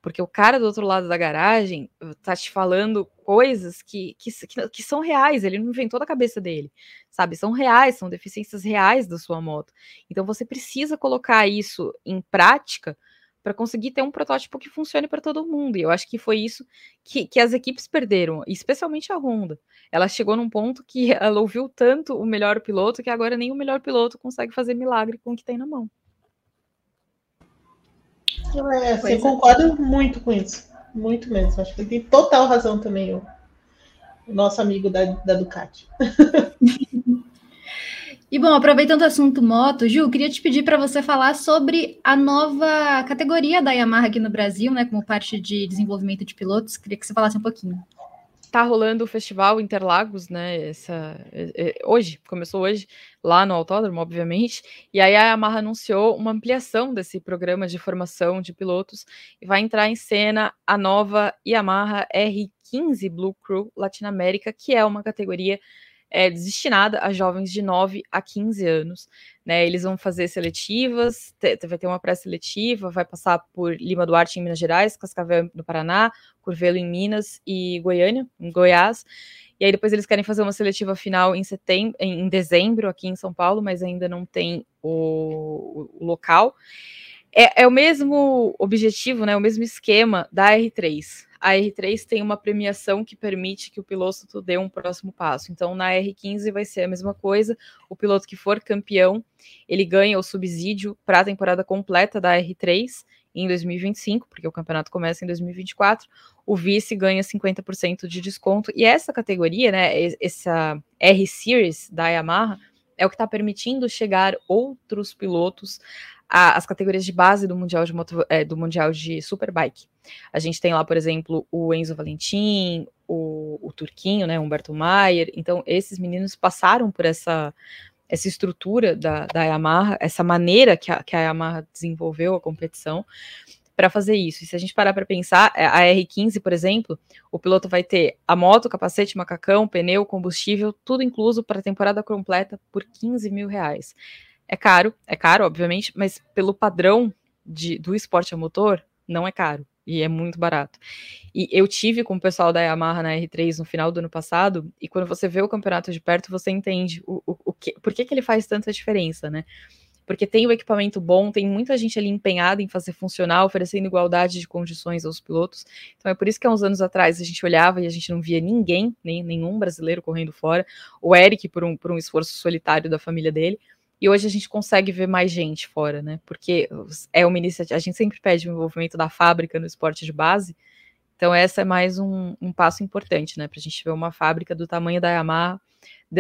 porque o cara do outro lado da garagem tá te falando coisas que, que, que, são reais, ele não inventou da cabeça dele, sabe? São reais, são deficiências reais da sua moto. Então você precisa colocar isso em prática para conseguir ter um protótipo que funcione para todo mundo. E eu acho que foi isso que, que as equipes perderam, especialmente a Honda. Ela chegou num ponto que ela ouviu tanto o melhor piloto que agora nem o melhor piloto consegue fazer milagre com o que tem na mão. É, você é. concorda muito com isso. Muito mesmo. Acho que ele tem total razão também, o, o nosso amigo da, da Ducati. E bom, aproveitando o assunto moto, Ju, queria te pedir para você falar sobre a nova categoria da Yamaha aqui no Brasil, né, como parte de desenvolvimento de pilotos. Queria que você falasse um pouquinho. Tá rolando o festival Interlagos, né? Essa, é, é, hoje, começou hoje, lá no autódromo, obviamente. E aí a Yamaha anunciou uma ampliação desse programa de formação de pilotos e vai entrar em cena a nova Yamaha R15 Blue Crew Latinoamérica, que é uma categoria é destinada a jovens de 9 a 15 anos. Né? Eles vão fazer seletivas, vai ter uma pré-seletiva, vai passar por Lima Duarte em Minas Gerais, Cascavel no Paraná, Curvelo em Minas e Goiânia, em Goiás. E aí depois eles querem fazer uma seletiva final em setembro, em dezembro aqui em São Paulo, mas ainda não tem o, o local. É, é, o mesmo objetivo, né, o mesmo esquema da R3 a R3 tem uma premiação que permite que o piloto dê um próximo passo. Então, na R15 vai ser a mesma coisa. O piloto que for campeão, ele ganha o subsídio para a temporada completa da R3 em 2025, porque o campeonato começa em 2024. O vice ganha 50% de desconto. E essa categoria, né, essa R Series da Yamaha, é o que está permitindo chegar outros pilotos às categorias de base do Mundial de, moto, é, do mundial de Superbike. A gente tem lá, por exemplo, o Enzo Valentim, o, o Turquinho, né, Humberto Maier. Então, esses meninos passaram por essa, essa estrutura da, da Yamaha, essa maneira que a, que a Yamaha desenvolveu a competição para fazer isso. E se a gente parar para pensar, é, a R15, por exemplo, o piloto vai ter a moto, capacete, macacão, pneu, combustível, tudo incluso para a temporada completa por 15 mil reais. É caro, é caro, obviamente, mas pelo padrão de, do esporte a motor, não é caro e é muito barato. E eu tive com o pessoal da Yamaha na R3 no final do ano passado, e quando você vê o campeonato de perto, você entende o, o, o que, por que, que ele faz tanta diferença, né? Porque tem o equipamento bom, tem muita gente ali empenhada em fazer funcionar, oferecendo igualdade de condições aos pilotos. Então é por isso que há uns anos atrás a gente olhava e a gente não via ninguém, nem nenhum brasileiro correndo fora. O Eric, por um, por um esforço solitário da família dele, e hoje a gente consegue ver mais gente fora, né? Porque é uma iniciativa, a gente sempre pede o envolvimento da fábrica no esporte de base. Então, essa é mais um, um passo importante, né? Para a gente ver uma fábrica do tamanho da Yamaha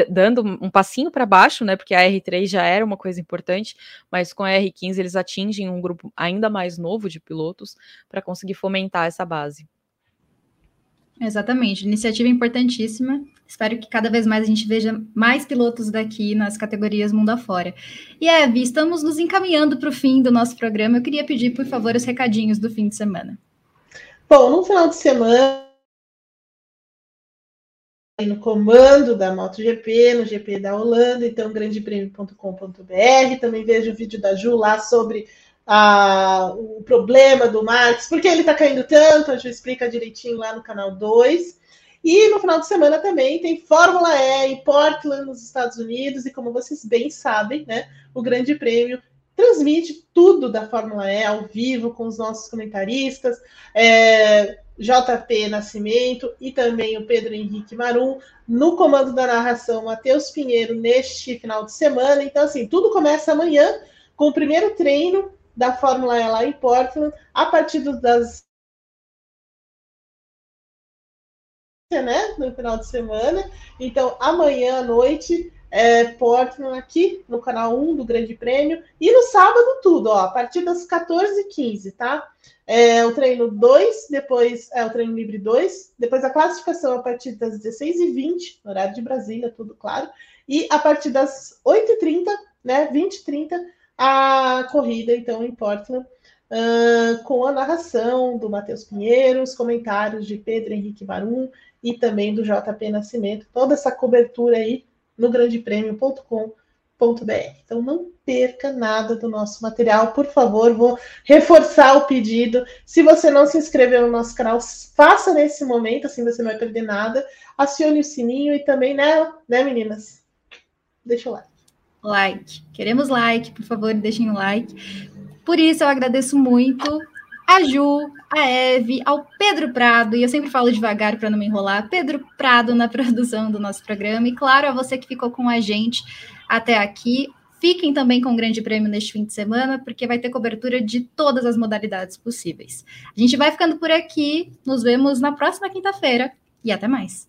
dando um passinho para baixo, né? Porque a R3 já era uma coisa importante, mas com a R15 eles atingem um grupo ainda mais novo de pilotos para conseguir fomentar essa base. Exatamente, iniciativa importantíssima. Espero que cada vez mais a gente veja mais pilotos daqui nas categorias mundo afora. E Eve, estamos nos encaminhando para o fim do nosso programa. Eu queria pedir, por favor, os recadinhos do fim de semana. Bom, no final de semana, no comando da MotoGP, no GP da Holanda, então grandepremio.com.br. Também vejo o vídeo da Ju lá sobre a, o problema do Max, por que ele está caindo tanto, a gente explica direitinho lá no canal 2. E no final de semana também tem Fórmula E em Portland, nos Estados Unidos, e como vocês bem sabem, né, o Grande Prêmio transmite tudo da Fórmula E ao vivo com os nossos comentaristas, é, JP Nascimento e também o Pedro Henrique Marum, no comando da narração, Matheus Pinheiro, neste final de semana. Então, assim, tudo começa amanhã com o primeiro treino da Fórmula E lá em Portland, a partir das né, no final de semana. Então, amanhã à noite, é, Portland aqui no canal 1 do Grande Prêmio. E no sábado, tudo, ó, a partir das 14h15, tá? É, o treino 2, depois é o treino livre 2, depois a classificação a partir das 16h20, no horário de Brasília, tudo claro. E a partir das 8h30, né, 20h30, a corrida, então, em Portland, uh, com a narração do Matheus Pinheiro, os comentários de Pedro Henrique Varum e também do JP Nascimento, toda essa cobertura aí no grandepremio.com.br. então não perca nada do nosso material, por favor, vou reforçar o pedido. Se você não se inscreveu no nosso canal, faça nesse momento, assim você não vai perder nada. Acione o sininho e também, né, né meninas? Deixa o like. Like. Queremos like, por favor, deixem o like. Por isso eu agradeço muito a Ju, a Eve, ao Pedro Prado, e eu sempre falo devagar para não me enrolar, Pedro Prado na produção do nosso programa, e claro, a você que ficou com a gente até aqui. Fiquem também com o Grande Prêmio neste fim de semana, porque vai ter cobertura de todas as modalidades possíveis. A gente vai ficando por aqui, nos vemos na próxima quinta-feira e até mais.